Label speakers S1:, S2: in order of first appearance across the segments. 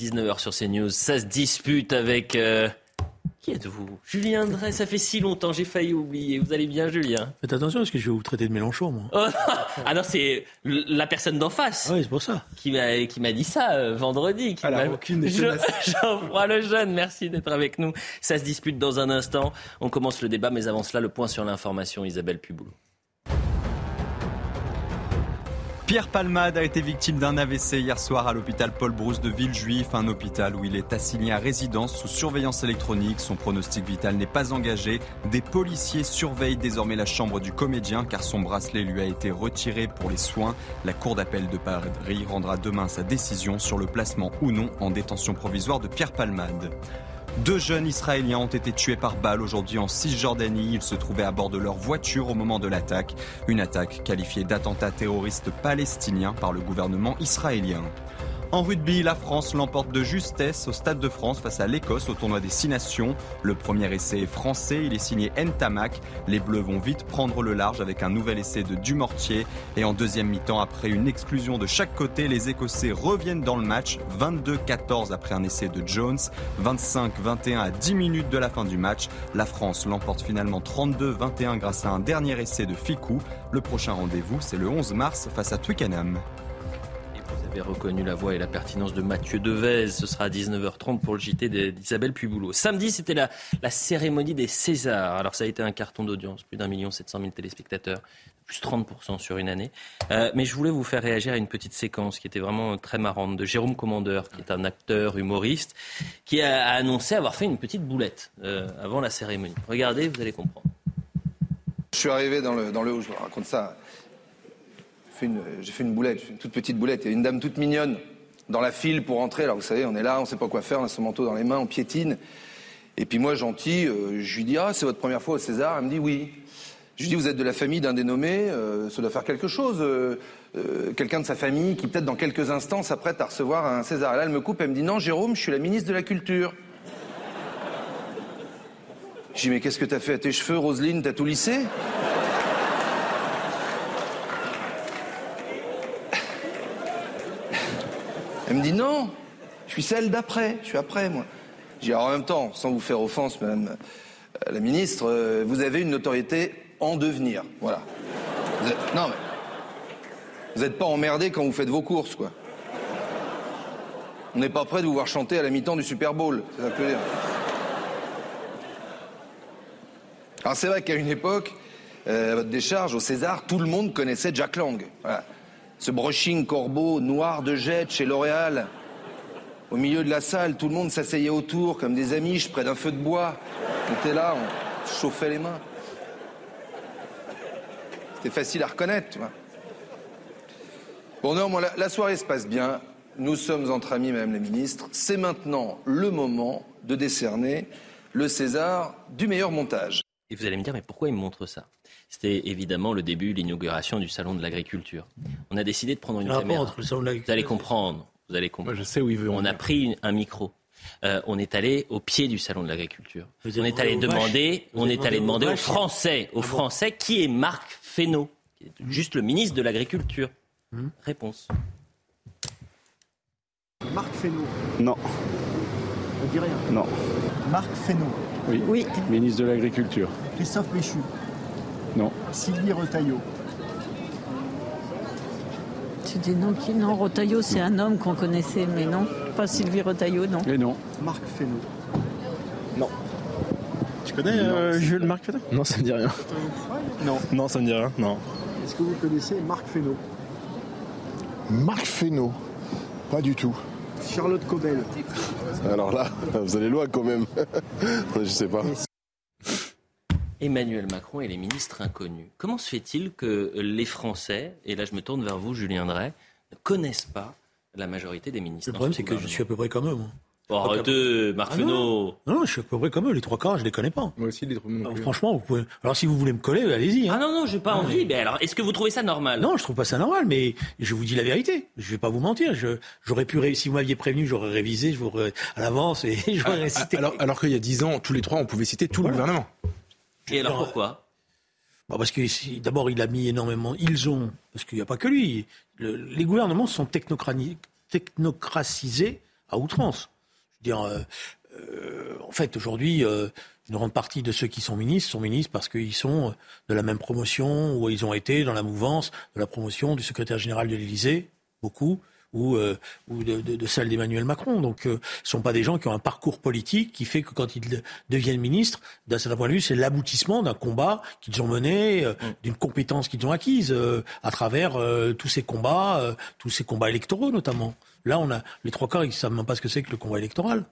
S1: 19h sur CNews, ça se dispute avec... euh, Qui êtes-vous? Julien Drey, ça fait si longtemps, j'ai failli oublier. Vous allez bien, Julien?
S2: Faites attention parce que je vais vous traiter de Mélenchon, moi.
S1: Oh, Ah non, c'est la personne d'en face
S2: Ah oui, c'est pour ça.
S1: qui m'a dit ça euh, vendredi. Qui
S3: Alors, aucune.
S1: Geoffroy Lejeune, merci d'être avec nous. Ça se dispute dans un instant. On commence le débat, mais avant cela, le point sur l'information. Isabelle Puboulot.
S3: Pierre Palmade a été victime d'un AVC hier soir à l'hôpital Paul Brousse de Villejuif, un hôpital où il est assigné à résidence sous surveillance électronique. Son pronostic vital n'est pas engagé. Des policiers surveillent désormais la chambre du comédien car son bracelet lui a été retiré pour les soins. La Cour d'appel de Paris rendra demain sa décision sur le placement ou non en détention provisoire de Pierre Palmade. Deux jeunes Israéliens ont été tués par balle aujourd'hui en Cisjordanie. Ils se trouvaient à bord de leur voiture au moment de l'attaque. Une attaque qualifiée d'attentat terroriste palestinien par le gouvernement israélien. En rugby, la France l'emporte de justesse au Stade de France face à l'Écosse au tournoi des Six Nations. Le premier essai est français, il est signé Ntamak. Les Bleus vont vite prendre le large avec un nouvel essai de Dumortier. Et en deuxième mi-temps, après une exclusion de chaque côté, les Écossais reviennent dans le match. 22-14 après un essai de Jones, 25-21 à 10 minutes de la fin du match. La France l'emporte finalement 32-21 grâce à un dernier essai de Ficou. Le prochain rendez-vous, c'est le 11 mars face à Twickenham.
S1: Avez reconnu la voix et la pertinence de Mathieu Devez. Ce sera à 19h30 pour le JT d'Isabelle Puboulot. Samedi, c'était la, cérémonie des Césars. Alors, ça a été un carton d'audience, plus d'un million sept cent mille téléspectateurs, plus 30% sur une année. Euh, mais je voulais vous faire réagir à une petite séquence qui était vraiment très marrante de Jérôme Commandeur, qui est un acteur humoriste, qui a, annoncé avoir fait une petite boulette euh, avant la cérémonie. Regardez, vous allez comprendre.
S4: Je suis arrivé dans le, dans le je vous raconte ça. Fait une, j'ai fait une boulette, une toute petite boulette. Il y a une dame toute mignonne dans la file pour entrer. Alors vous savez, on est là, on sait pas quoi faire, on a son manteau dans les mains, on piétine. Et puis moi, gentil, euh, je lui dis Ah, c'est votre première fois au César? Elle me dit Oui. Je lui dis Vous êtes de la famille d'un dénommé, euh, ça doit faire quelque chose. euh, euh, Quelqu'un de sa famille qui, peut-être dans quelques instants, s'apprête à recevoir un César. Et là, elle me coupe, elle me dit Non, Jérôme, je suis la ministre de la Culture. Je dis Mais qu'est-ce que t'as fait? À tes cheveux, Roselyne T'as tout lissé? Elle me dit non, je suis celle d'après, je suis après moi. Je dis alors en même temps, sans vous faire offense, madame euh, la ministre, euh, vous avez une notoriété en devenir. Voilà. Vous non mais. Vous n'êtes pas emmerdé quand vous faites vos courses, quoi. On n'est pas prêt de vous voir chanter à la mi-temps du Super Bowl. C'est ça que dire. Alors c'est vrai qu'à une époque, euh, à votre décharge, au César, tout le monde connaissait Jack Lang. Voilà. Ce brushing corbeau noir de jet chez L'Oréal. Au milieu de la salle, tout le monde s'asseyait autour comme des amiches près d'un feu de bois. On était là, on chauffait les mains. C'était facile à reconnaître, tu. Bon, néanmoins, la, la soirée se passe bien. Nous sommes entre amis, Madame la Ministre. C'est maintenant le moment de décerner le César du meilleur montage.
S1: Et vous allez me dire, mais pourquoi il me montre ça? C'était évidemment le début, l'inauguration du salon de l'agriculture. On a décidé de prendre une caméra.
S2: entre le salon de
S1: Vous allez
S2: l'agriculture.
S1: comprendre. Vous allez comprendre.
S5: je sais où il veut.
S1: On a pris une- un micro. Euh, on est allé au pied du salon de l'agriculture. On est allé demander, on est allé demander
S2: aux
S1: aux
S2: vaches
S1: Français, aux
S2: Ah
S1: Français, qui est Marc Fesneau, qui est juste le ministre de l'agriculture.
S2: Hmm.
S1: Réponse.
S6: Marc Fesneau.
S5: Non,
S6: On dit rien.
S5: non.
S6: Marc Fesneau.
S5: Oui.
S6: Oui.
S5: Ministre de l'Agriculture.
S6: Christophe Péchu.
S5: Non.
S6: Sylvie Retailleau.
S7: C'est des noms qui. Non, Rotaillot, c'est un homme qu'on connaissait, mais non. Pas Sylvie Rotaillot, non.
S5: Et non.
S6: Marc Fesneau.
S5: Tu connais euh, Jules Marc Fesneau?
S8: Non, ça me dit rien.
S6: Non.
S8: Non, ça me dit rien. Non.
S6: Est-ce que vous connaissez Marc Fesneau?
S9: Marc Fesneau. Pas du tout.
S6: Charlotte Cobel.
S9: Alors là, vous allez loin quand même. Je sais pas.
S1: Emmanuel Macron et les ministres inconnus. Comment se fait-il que les Français, et là je me tourne vers vous, Julien Drey, ne connaissent pas la majorité des ministres.
S2: Le problème, c'est que je suis à peu près comme eux, moi.
S1: Bon, arrêtez, Marc
S2: Ah non, non, je suis à peu près comme eux. Les trois quarts, je les connais pas.
S5: Moi aussi, les trois
S2: Alors, franchement, vous pouvez. Alors, si vous voulez me coller, allez-y. hein.
S1: Ah non, non, j'ai pas envie. Mais alors, est-ce que vous trouvez ça normal?
S2: Non, je trouve pas ça normal, mais je vous dis la vérité. Je vais pas vous mentir. J'aurais pu, ré- si vous m'aviez prévenu, j'aurais révisé, je vous aurais- à l'avance et j'aurais
S5: Ah,
S2: récité.
S5: alors alors qu'il y a 10 ans, tous les trois, on pouvait citer tout le gouvernement.
S1: Et alors pourquoi?
S2: Bon, parce que d'abord, il a mis énormément. Ils ont, parce qu'il n'y a pas que lui. Le- les gouvernements sont technocratisés à outrance. Je veux dire, euh, euh, en fait, aujourd'hui, euh, une grande partie de ceux qui sont ministres sont ministres parce qu'ils sont de la même promotion ou ils ont été dans la mouvance de la promotion du secrétaire général de l'Élysée, beaucoup, ou, euh, ou de, de- de celle d'Emmanuel Macron. Donc, euh, ce ne sont pas des gens qui ont un parcours politique qui fait que quand ils de- deviennent ministres, d'un certain point de vue, c'est l'aboutissement d'un combat qu'ils ont mené, euh, d'une compétence qu'ils ont acquise euh, à travers euh, tous ces combats, euh, tous ces combats électoraux notamment. Là, on a les trois quarts, ils ne savent même pas ce que c'est que le combat électoral.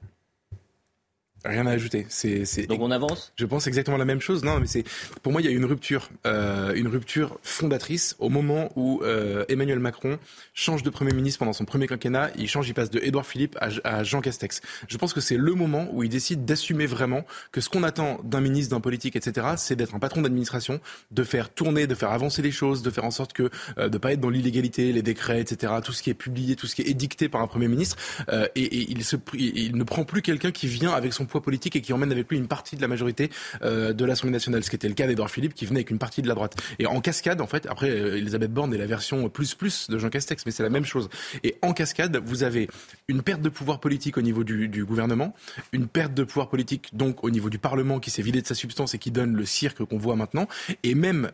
S5: Rien à ajouter. C'est,
S1: Donc on avance?
S5: Je pense exactement la même chose. Non, mais c'est pour moi il y a une rupture, euh, une rupture fondatrice au moment où euh, Emmanuel Macron change de premier ministre pendant son premier quinquennat. Il change, il passe de Édouard Philippe à, à Jean Castex. Je pense que c'est le moment où il décide d'assumer vraiment que ce qu'on attend d'un ministre, d'un politique, etc., c'est d'être un patron d'administration, de faire tourner, de faire avancer les choses, de faire en sorte que euh, de pas être dans l'illégalité, les décrets, etc., tout ce qui est publié, tout ce qui est édicté par un premier ministre. Euh, et, et il, se, il il ne prend plus quelqu'un qui vient avec son poids politique et qui emmène avec lui une partie de la majorité euh, de l'Assemblée nationale, ce qui était le cas d'Edouard Philippe, qui venait avec une partie de la droite. Et en cascade, en fait, après, euh, Elisabeth Borne est la version plus plus de Jean Castex, mais c'est la même chose. Et en cascade, vous avez une perte de pouvoir politique au niveau du, gouvernement, une perte de pouvoir politique donc au niveau du Parlement qui s'est vidé de sa substance et qui donne le cirque qu'on voit maintenant. Et même,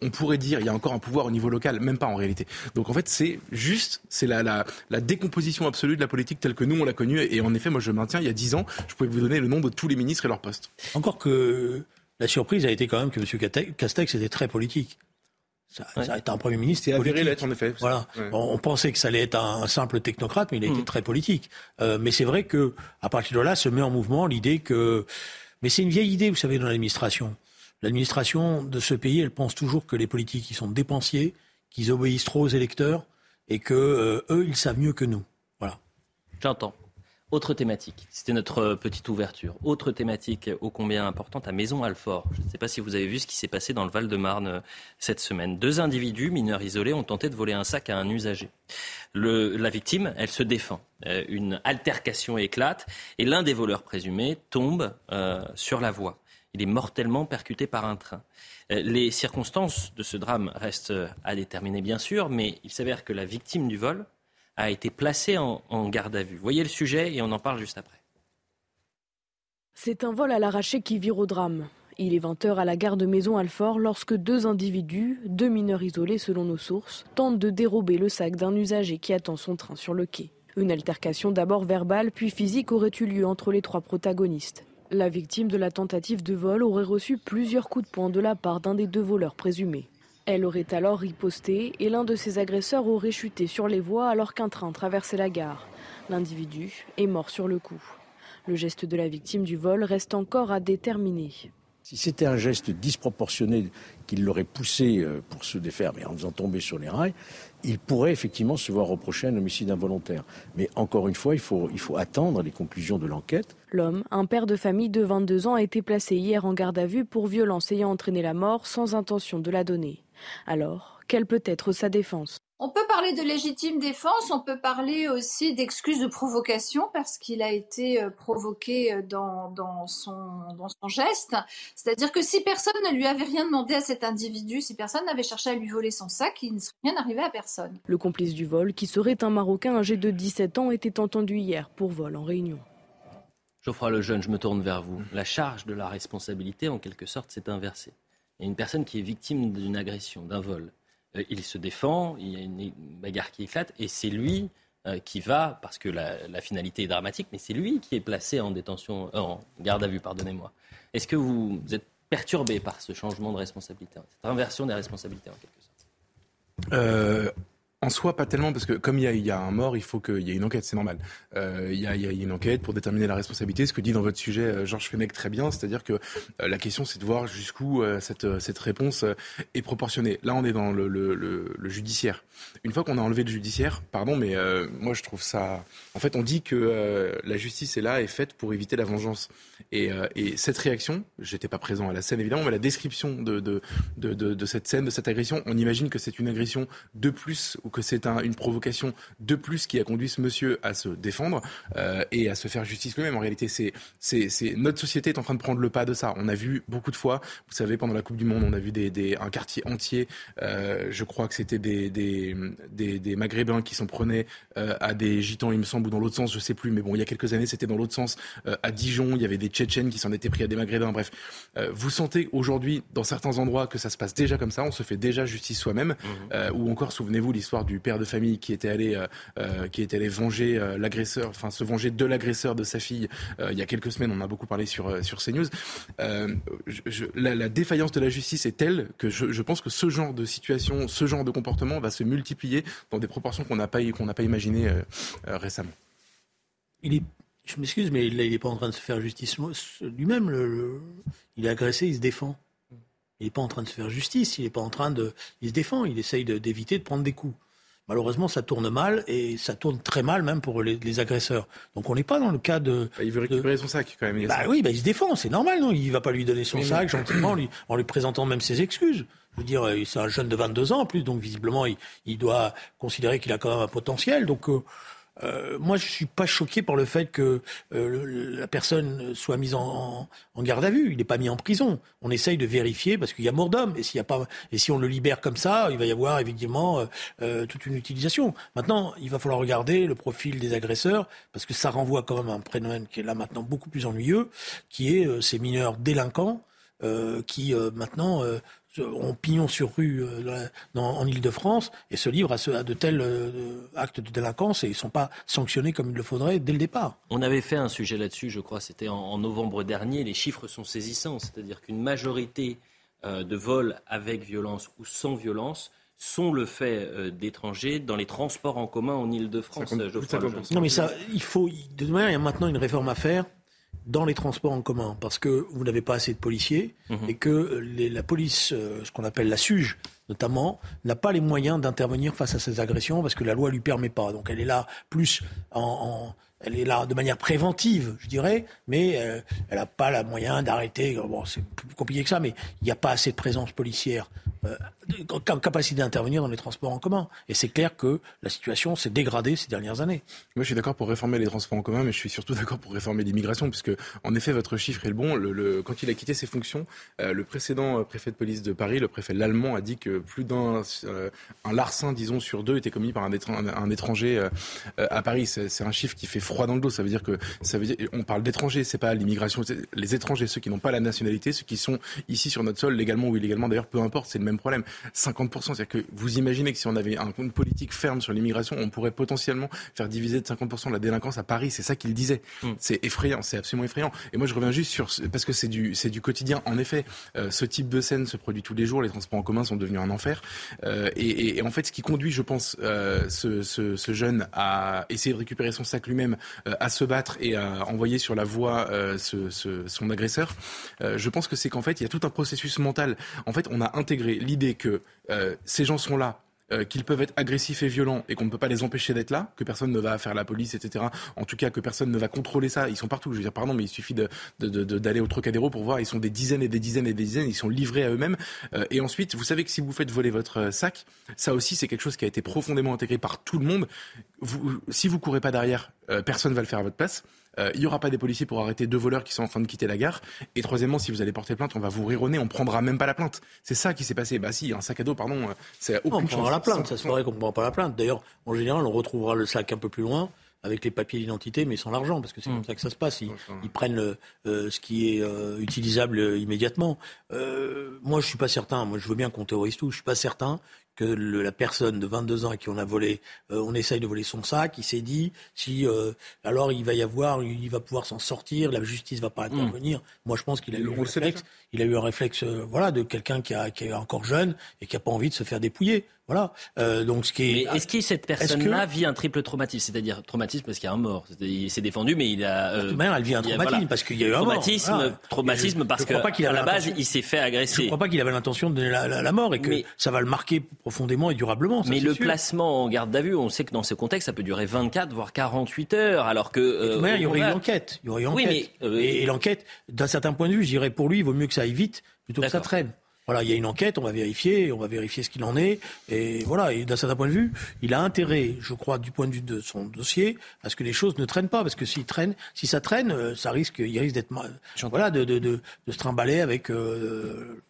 S5: on, pourrait dire, il y a encore un pouvoir au niveau local, même pas en réalité. Donc en fait, c'est juste, c'est la, la décomposition absolue de la politique telle que nous on l'a connue. Et en effet, moi je maintiens, il y a dix ans, je pouvais vous donner le nom de tous les ministres et leurs postes.
S2: Encore que la surprise a été quand même que M. Castex était très politique. Ça, ça a été un Premier ministre
S5: C'est avéré l'être en effet.
S2: Voilà.
S5: Ouais.
S2: On, on pensait que ça allait être un, un simple technocrate, mais il a été très politique. Euh, mais c'est vrai que à partir de là se met en mouvement l'idée que. Mais c'est une vieille idée, vous savez, dans l'administration. L'administration de ce pays, elle pense toujours que les politiques, ils sont dépensiers, qu'ils obéissent trop aux électeurs et que euh, eux, ils savent mieux que nous. Voilà.
S1: J'entends. Autre thématique, c'était notre euh, petite ouverture. Autre thématique ô combien importante à Maison-Alfort. Je ne sais pas si vous avez vu ce qui s'est passé dans le Val-de-Marne euh, cette semaine. Deux individus, mineurs isolés, ont tenté de voler un sac à un usager. La victime, elle se défend. Euh, une altercation éclate et l'un des voleurs présumés tombe sur la voie. Il est mortellement percuté par un train. Les circonstances de ce drame restent à déterminer, bien sûr, mais il s'avère que la victime du vol a été placée en, en garde à vue. Voyez le sujet et on en parle juste après.
S8: C'est un vol à l'arraché qui vire au drame. Il est 20h à la gare de Maison-Alfort lorsque deux individus, deux mineurs isolés selon nos sources, tentent de dérober le sac d'un usager qui attend son train sur le quai. Une altercation d'abord verbale puis physique aurait eu lieu entre les trois protagonistes. La victime de la tentative de vol aurait reçu plusieurs coups de poing de la part d'un des deux voleurs présumés. Elle aurait alors riposté et l'un de ses agresseurs aurait chuté sur les voies alors qu'un train traversait la gare. L'individu est mort sur le coup. Le geste de la victime du vol reste encore à déterminer.
S10: Si c'était un geste disproportionné qui l'aurait poussé euh, pour se défaire, mais en faisant tomber sur les rails, il pourrait effectivement se voir reprocher un homicide involontaire. Mais encore une fois, il faut, il faut attendre les conclusions de l'enquête.
S8: L'homme, un père de famille de 22 ans, a été placé hier en garde à vue pour violence ayant entraîné la mort sans intention de la donner. Alors, quelle peut être sa défense?
S11: On peut parler de légitime défense, on peut parler aussi d'excuse de provocation parce qu'il a été euh, provoqué euh, dans, dans, son, dans son geste. C'est-à-dire que si personne ne lui avait rien demandé à cet individu, si personne n'avait cherché à lui voler son sac, il ne serait rien arrivé à personne.
S8: Le complice du vol, qui serait un Marocain âgé de 17 ans, était entendu hier pour vol en réunion.
S1: Geoffroy Lejeune, je me tourne vers vous. La charge de la responsabilité, en quelque sorte, s'est inversée. Il y a une personne qui est victime d'une agression, d'un vol. Euh, il se défend, il y a une bagarre qui éclate, et c'est lui euh, qui va, parce que la, finalité est dramatique, mais c'est lui qui est placé en détention, euh, en garde à vue, pardonnez-moi. Est-ce que vous, êtes perturbé par ce changement de responsabilité, cette inversion des responsabilités en quelque sorte?
S5: En soi, pas tellement, parce que comme il y a, un mort, il faut qu'il y ait une enquête, c'est normal. Euh, il, y a, une enquête pour déterminer la responsabilité, ce que dit dans votre sujet euh, Georges Fenech très bien, c'est-à-dire que euh, la question c'est de voir jusqu'où cette, réponse est proportionnée. Là, on est dans le, judiciaire. Une fois qu'on a enlevé le judiciaire, pardon, mais moi je trouve ça... En fait, on dit que la justice est là, est faite pour éviter la vengeance. Et, et cette réaction, j'étais pas présent à la scène évidemment, mais la description de, de, de, de, de cette scène, de cette agression, on imagine que c'est une agression de plus ou que c'est un, une provocation de plus qui a conduit ce monsieur à se défendre euh, et à se faire justice lui-même. En réalité, c'est, c'est, c'est notre société est en train de prendre le pas de ça. On a vu beaucoup de fois, vous savez, pendant la Coupe du Monde, on a vu des, des, un quartier entier. Euh, je crois que c'était des, des, des, des Maghrébins qui s'en prenaient euh, à des gitans, il me semble, ou dans l'autre sens, je sais plus. Mais bon, il y a quelques années, c'était dans l'autre sens. À Dijon, il y avait des Tchétchènes qui s'en étaient pris à des Maghrébins. Bref, vous sentez aujourd'hui, dans certains endroits, que ça se passe déjà comme ça. On se fait déjà justice soi-même. Euh, ou encore, souvenez-vous l'histoire du père de famille qui était allé, euh, euh, qui était allé venger euh, l'agresseur, enfin se venger de l'agresseur de sa fille. il y a quelques semaines, on a beaucoup parlé sur sur CNews. La, la défaillance de la justice est telle que je, pense que ce genre de situation, ce genre de comportement va se multiplier dans des proportions qu'on n'a pas qu'on pas imaginées récemment.
S2: Il est, je m'excuse, mais là, il n'est pas en train de se faire justice lui-même. il est agressé, il se défend. Il n'est pas en train de se faire justice, il n'est pas en train de. Il se défend, il essaye d'éviter de, prendre des coups. Malheureusement, ça tourne mal et ça tourne très mal même pour les, les agresseurs. Donc on n'est pas dans le cas de.
S5: Bah, il veut récupérer son sac quand même.
S2: Bah
S5: ça.
S2: oui, bah, il se défend, c'est normal, non? Il va pas lui donner son
S5: Oui,
S2: sac
S5: mais-
S2: gentiment, en lui, en lui présentant même ses excuses. Je veux dire, euh, c'est un jeune de 22 ans en plus, donc visiblement, il, il doit considérer qu'il a quand même un potentiel. Donc, euh, euh, moi, je suis pas choqué par le fait que euh, la personne soit mise en, en- garde à vue. Il n'est pas mis en prison. On essaye de vérifier parce qu'il y a mort d'homme. Et et si on le libère comme ça, il va y avoir évidemment euh, euh, toute une utilisation. Maintenant, il va falloir regarder le profil des agresseurs parce que ça renvoie quand même à un phénomène qui est là maintenant beaucoup plus ennuyeux, qui est euh, ces mineurs délinquants qui maintenant ont pignon sur rue euh, dans en Ile-de-France et se livrent à, ce- à de tels euh, actes de délinquance et ils ne sont pas sanctionnés comme il le faudrait dès le départ.
S1: On avait fait un sujet là-dessus, je crois, c'était en, en novembre dernier. Les chiffres sont saisissants, c'est-à-dire qu'une majorité euh, de vols avec violence ou sans violence sont le fait euh, d'étrangers dans les transports en commun en Ile-de-France.
S5: 50,
S1: Geoffroy
S5: plus de
S1: Lejeune.
S5: 50%.
S2: Non mais ça, il faut, de toute manière, il y a maintenant une réforme à faire dans les transports en commun parce que vous n'avez pas assez de policiers
S1: Mhm.
S2: et que les- la police, euh, ce qu'on appelle la SUGE notamment, n'a pas les moyens d'intervenir face à ces agressions parce que la loi lui permet pas. Donc elle est là plus en, en- elle est là de manière préventive, je dirais, mais euh, elle n'a pas la moyen d'arrêter. Bon, c'est plus compliqué que ça, mais il n'y a pas assez de présence policière euh, en capacité d'intervenir dans les transports en commun. Et c'est clair que la situation s'est dégradée ces dernières années.
S5: Moi, je suis d'accord pour réformer les transports en commun, mais je suis surtout d'accord pour réformer l'immigration, puisque, en effet, votre chiffre est le bon. Quand il a quitté ses fonctions, euh, le précédent euh, préfet de police de Paris, le préfet l'allemand, a dit que plus d'un euh, larcin, disons, sur deux était commis par un, étran- un étranger à Paris. C'est un chiffre qui fait froid dans le dos. Ça veut dire que ça veut dire, on parle d'étrangers, c'est pas l'immigration, les étrangers, ceux qui n'ont pas la nationalité, ceux qui sont ici sur notre sol, légalement ou illégalement. D'ailleurs, peu importe, c'est le même problème. 50%, c'est-à-dire que vous imaginez que si on avait un- une politique ferme sur l'immigration, on pourrait potentiellement faire diviser de 50% la délinquance à Paris. C'est ça qu'il disait.
S1: Mm.
S5: C'est effrayant, c'est absolument effrayant. Et moi, je reviens juste sur ce- parce que c'est du c'est du quotidien. En effet, euh, ce type de scène se produit tous les jours. Les transports en commun sont devenus un enfer. Euh, et, et- et en fait, ce qui conduit, je pense, euh, ce, ce, ce jeune à essayer de récupérer son sac lui-même, à se battre et à envoyer sur la voie ce, son agresseur, je pense que c'est qu'en fait, il y a tout un processus mental. En fait, on a intégré l'idée que euh, ces gens sont là euh, qu'ils peuvent être agressifs et violents et qu'on ne peut pas les empêcher d'être là, que personne ne va faire la police, etc. En tout cas, que personne ne va contrôler ça. Ils sont partout. Je veux dire, pardon, mais il suffit d'aller au Trocadéro pour voir. Ils sont des dizaines et des dizaines et des dizaines. Ils sont livrés à eux-mêmes. Euh, et ensuite, vous savez que si vous faites voler votre sac, ça aussi, c'est quelque chose qui a été profondément intégré par tout le monde. Si vous courez pas derrière, personne va le faire à votre place. Euh, il y aura pas des policiers pour arrêter deux voleurs qui sont en train de quitter la gare. Et troisièmement, si vous allez porter plainte, on va vous rironner, on prendra même pas la plainte. C'est ça qui s'est passé. Bah si, un sac à dos, pardon, euh, c'est aucune
S2: on prendra
S5: chance.
S2: la plainte, ça
S5: 100%.
S2: se paraît qu'on ne prendra pas la plainte. D'ailleurs, en général, on retrouvera le sac un peu plus loin avec les papiers d'identité, mais sans l'argent, parce que c'est
S1: Mm.
S2: comme ça que ça se passe. Ils, ils prennent le, euh, ce qui est euh, utilisable euh, immédiatement. Euh, moi, je suis pas certain. Moi, je veux bien qu'on théorise tout. Je suis pas certain que le- la personne de 22 ans à qui on a volé, euh, on essaye de voler son sac, il s'est dit si euh, alors il va y avoir, il va pouvoir s'en sortir, la justice va pas intervenir. Moi, je pense qu'il a eu un réflexe. Il a eu un réflexe, euh, voilà, de quelqu'un qui, a, qui est encore jeune et qui a pas envie de se faire dépouiller. Voilà. Euh, donc ce qui
S1: est. Mais est-ce que cette personne-là vit un triple traumatisme, c'est-à-dire traumatisme parce qu'il y a un mort. Il s'est défendu, mais il a.
S2: Euh, elle vit un traumatisme parce qu'il y a eu un
S1: traumatisme,
S2: mort.
S1: Traumatisme parce qu'à la base il s'est fait agresser. Je
S2: ne crois pas qu'il avait l'intention de donner la, mort et que ça va le marquer profondément et durablement.
S1: mais le placement en garde à vue, on sait que dans ce contexte, ça peut durer 24 voire 48 heures, alors que.
S2: Euh, il y aurait une enquête. Il y aurait une enquête. Euh, et, l'enquête, d'un certain point de vue, je dirais pour lui, il vaut mieux que ça aille vite plutôt que ça traîne. Voilà, il y a une enquête, on va vérifier, on va vérifier ce qu'il en est. Et voilà, et d'un certain point de vue, il a intérêt, je crois, du point de vue de son dossier, à ce que les choses ne traînent pas. Parce que s'il traîne, si ça traîne, euh, ça risque, il risque d'être, voilà, de, de, de, de, se trimballer avec euh,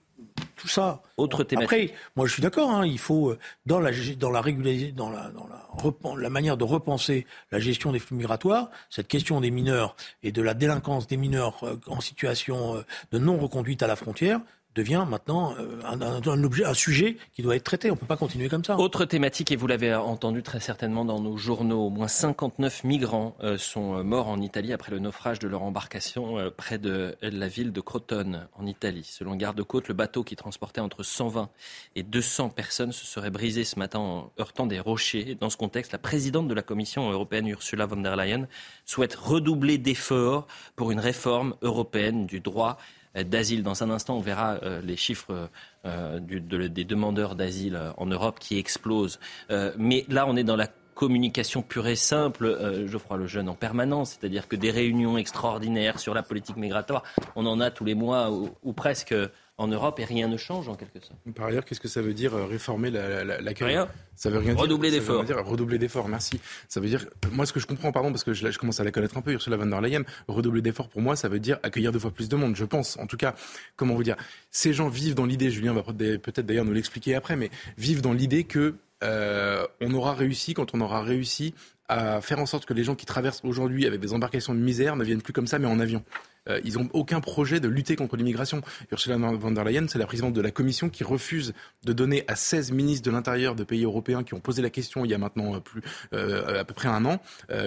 S2: tout ça.
S1: Autre thématique.
S2: Après, moi je suis d'accord, hein, il faut, euh, dans la, dans la dans la, dans la, la manière de repenser la gestion des flux migratoires, cette question des mineurs et de la délinquance des mineurs en situation de non-reconduite à la frontière, devient maintenant euh, un, objet, un sujet qui doit être traité. On ne peut pas continuer comme ça.
S1: Autre thématique, et vous l'avez entendu très certainement dans nos journaux, au moins 59 migrants euh, sont euh, morts en Italie après le naufrage de leur embarcation près de la ville de Crotone, en Italie. Selon Garde-Côte, le bateau qui transportait entre 120 et 200 personnes se serait brisé ce matin en heurtant des rochers. Dans ce contexte, la présidente de la Commission européenne, Ursula von der Leyen, souhaite redoubler d'efforts pour une réforme européenne du droit d'asile. Dans un instant, on verra euh, les chiffres euh, des demandeurs d'asile en Europe qui explosent. Euh, mais là, on est dans la communication pure et simple, Geoffroy Lejeune, en permanence. C'est-à-dire que des réunions extraordinaires sur la politique migratoire, on en a tous les mois ou presque en Europe et rien ne change en quelque sorte.
S5: Par ailleurs, qu'est-ce que ça veut dire euh, réformer la, la,
S1: Rien.
S5: Ça veut rien
S1: redoubler d'efforts.
S5: Redoubler d'efforts, merci. Ça veut dire, moi ce que je comprends, pardon, parce que je, je, commence à la connaître un peu, Ursula von der Leyen, redoubler d'efforts pour moi, ça veut dire accueillir deux fois plus de monde, je pense. En tout cas, comment vous dire, ces gens vivent dans l'idée, Julien va peut-être d'ailleurs nous l'expliquer après, mais vivent dans l'idée que euh, on aura réussi quand on aura réussi à faire en sorte que les gens qui traversent aujourd'hui avec des embarcations de misère ne viennent plus comme ça, mais en avion. Euh, ils n'ont aucun projet de lutter contre l'immigration. Ursula von der Leyen, c'est la présidente de la Commission qui refuse de donner à 16 ministres de l'Intérieur de pays européens qui ont posé la question il y a maintenant euh, plus euh, à peu près un an,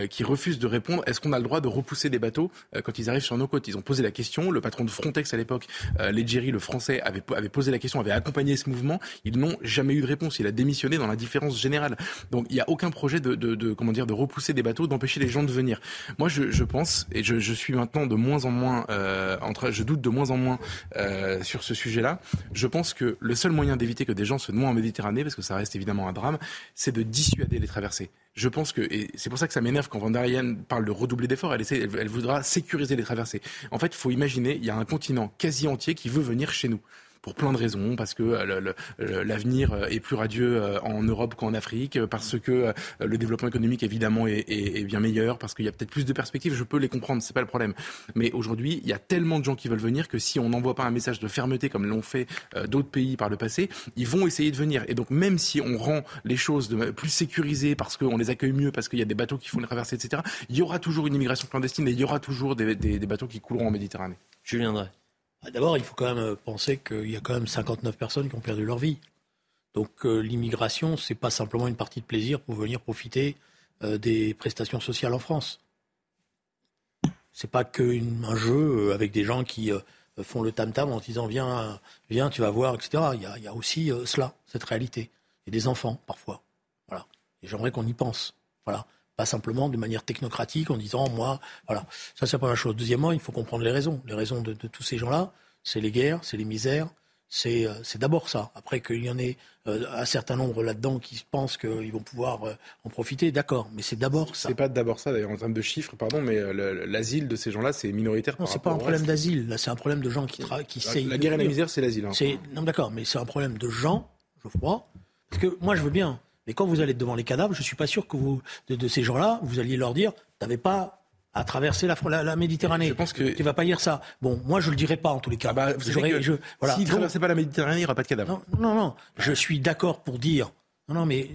S5: qui refusent de répondre est-ce qu'on a le droit de repousser des bateaux quand ils arrivent sur nos côtes? Ils ont posé la question. Le patron de Frontex à l'époque, Leggeri, le français, avait, posé la question, avait accompagné ce mouvement. Ils n'ont jamais eu de réponse. Il a démissionné dans la différence générale. Donc il n'y a aucun projet de, comment dire de repousser des bateaux, d'empêcher les gens de venir. Moi, je, pense et je suis maintenant de moins en moins euh, je doute de moins en moins euh, sur ce sujet-là. Je pense que le seul moyen d'éviter que des gens se noient en Méditerranée, parce que ça reste évidemment un drame, c'est de dissuader les traversées. Je pense que, c'est pour ça que ça m'énerve quand Van der Leyen parle de redoubler d'efforts, elle, elle, elle voudra sécuriser les traversées. En fait, il faut imaginer, il y a un continent quasi entier qui veut venir chez nous pour plein de raisons, parce que euh, l'avenir euh, est plus radieux euh, en Europe qu'en Afrique, parce que le développement économique évidemment est, bien meilleur, parce qu'il y a peut-être plus de perspectives. Je peux les comprendre, c'est pas le problème. Mais aujourd'hui, il y a tellement de gens qui veulent venir que si on n'envoie pas un message de fermeté comme l'ont fait d'autres pays par le passé, ils vont essayer de venir. Et donc même si on rend les choses de, plus sécurisées parce qu'on les accueille mieux, parce qu'il y a des bateaux qui font les traversées, etc., il y aura toujours une immigration clandestine et il y aura toujours des, des, bateaux qui couleront en Méditerranée.
S1: Julien Drey.
S2: Bah, d'abord, il faut quand même euh, penser qu'il y a quand même 59 personnes qui ont perdu leur vie. Donc euh, l'immigration, c'est pas simplement une partie de plaisir pour venir profiter euh, des prestations sociales en France. C'est pas qu'un jeu avec des gens qui font le tam-tam en disant viens, viens, tu vas voir, etc. Il y a, il y a aussi cela, cette réalité. Et des enfants, parfois. Voilà. Et j'aimerais qu'on y pense. Voilà pas simplement de manière technocratique en disant moi, voilà. Ça, c'est la première chose. Deuxièmement, il faut comprendre les raisons. Les raisons de, tous ces gens-là, c'est les guerres, c'est les misères, c'est, euh, d'abord ça. Après qu'il y en ait euh, un certain nombre là-dedans qui pensent qu'ils vont pouvoir euh, en profiter, d'accord, mais c'est d'abord ça.
S5: C'est pas d'abord ça, d'ailleurs, en termes de chiffres, pardon, mais l'asile de ces gens-là, c'est minoritaire.
S2: Non, c'est pas un problème d'asile, là, c'est un problème de gens qui, tra qui
S5: La, la guerre et la misère, c'est l'asile. Hein.
S2: Non, d'accord, mais c'est un problème de gens, je crois. Parce que moi, je veux bien mais quand vous allez devant les cadavres, je ne suis pas sûr que vous, de, ces gens-là, vous alliez leur dire, n'avez pas à traverser la, la, Méditerranée. Je pense que tu vas pas dire ça. Bon, moi je le dirais pas en tous les cas. Ah
S5: bah, vous je, voilà. S'ils ne traversaient pas la Méditerranée, il n'y aura pas de cadavres.
S2: Non, non, non. Je suis d'accord pour dire. Non, non, mais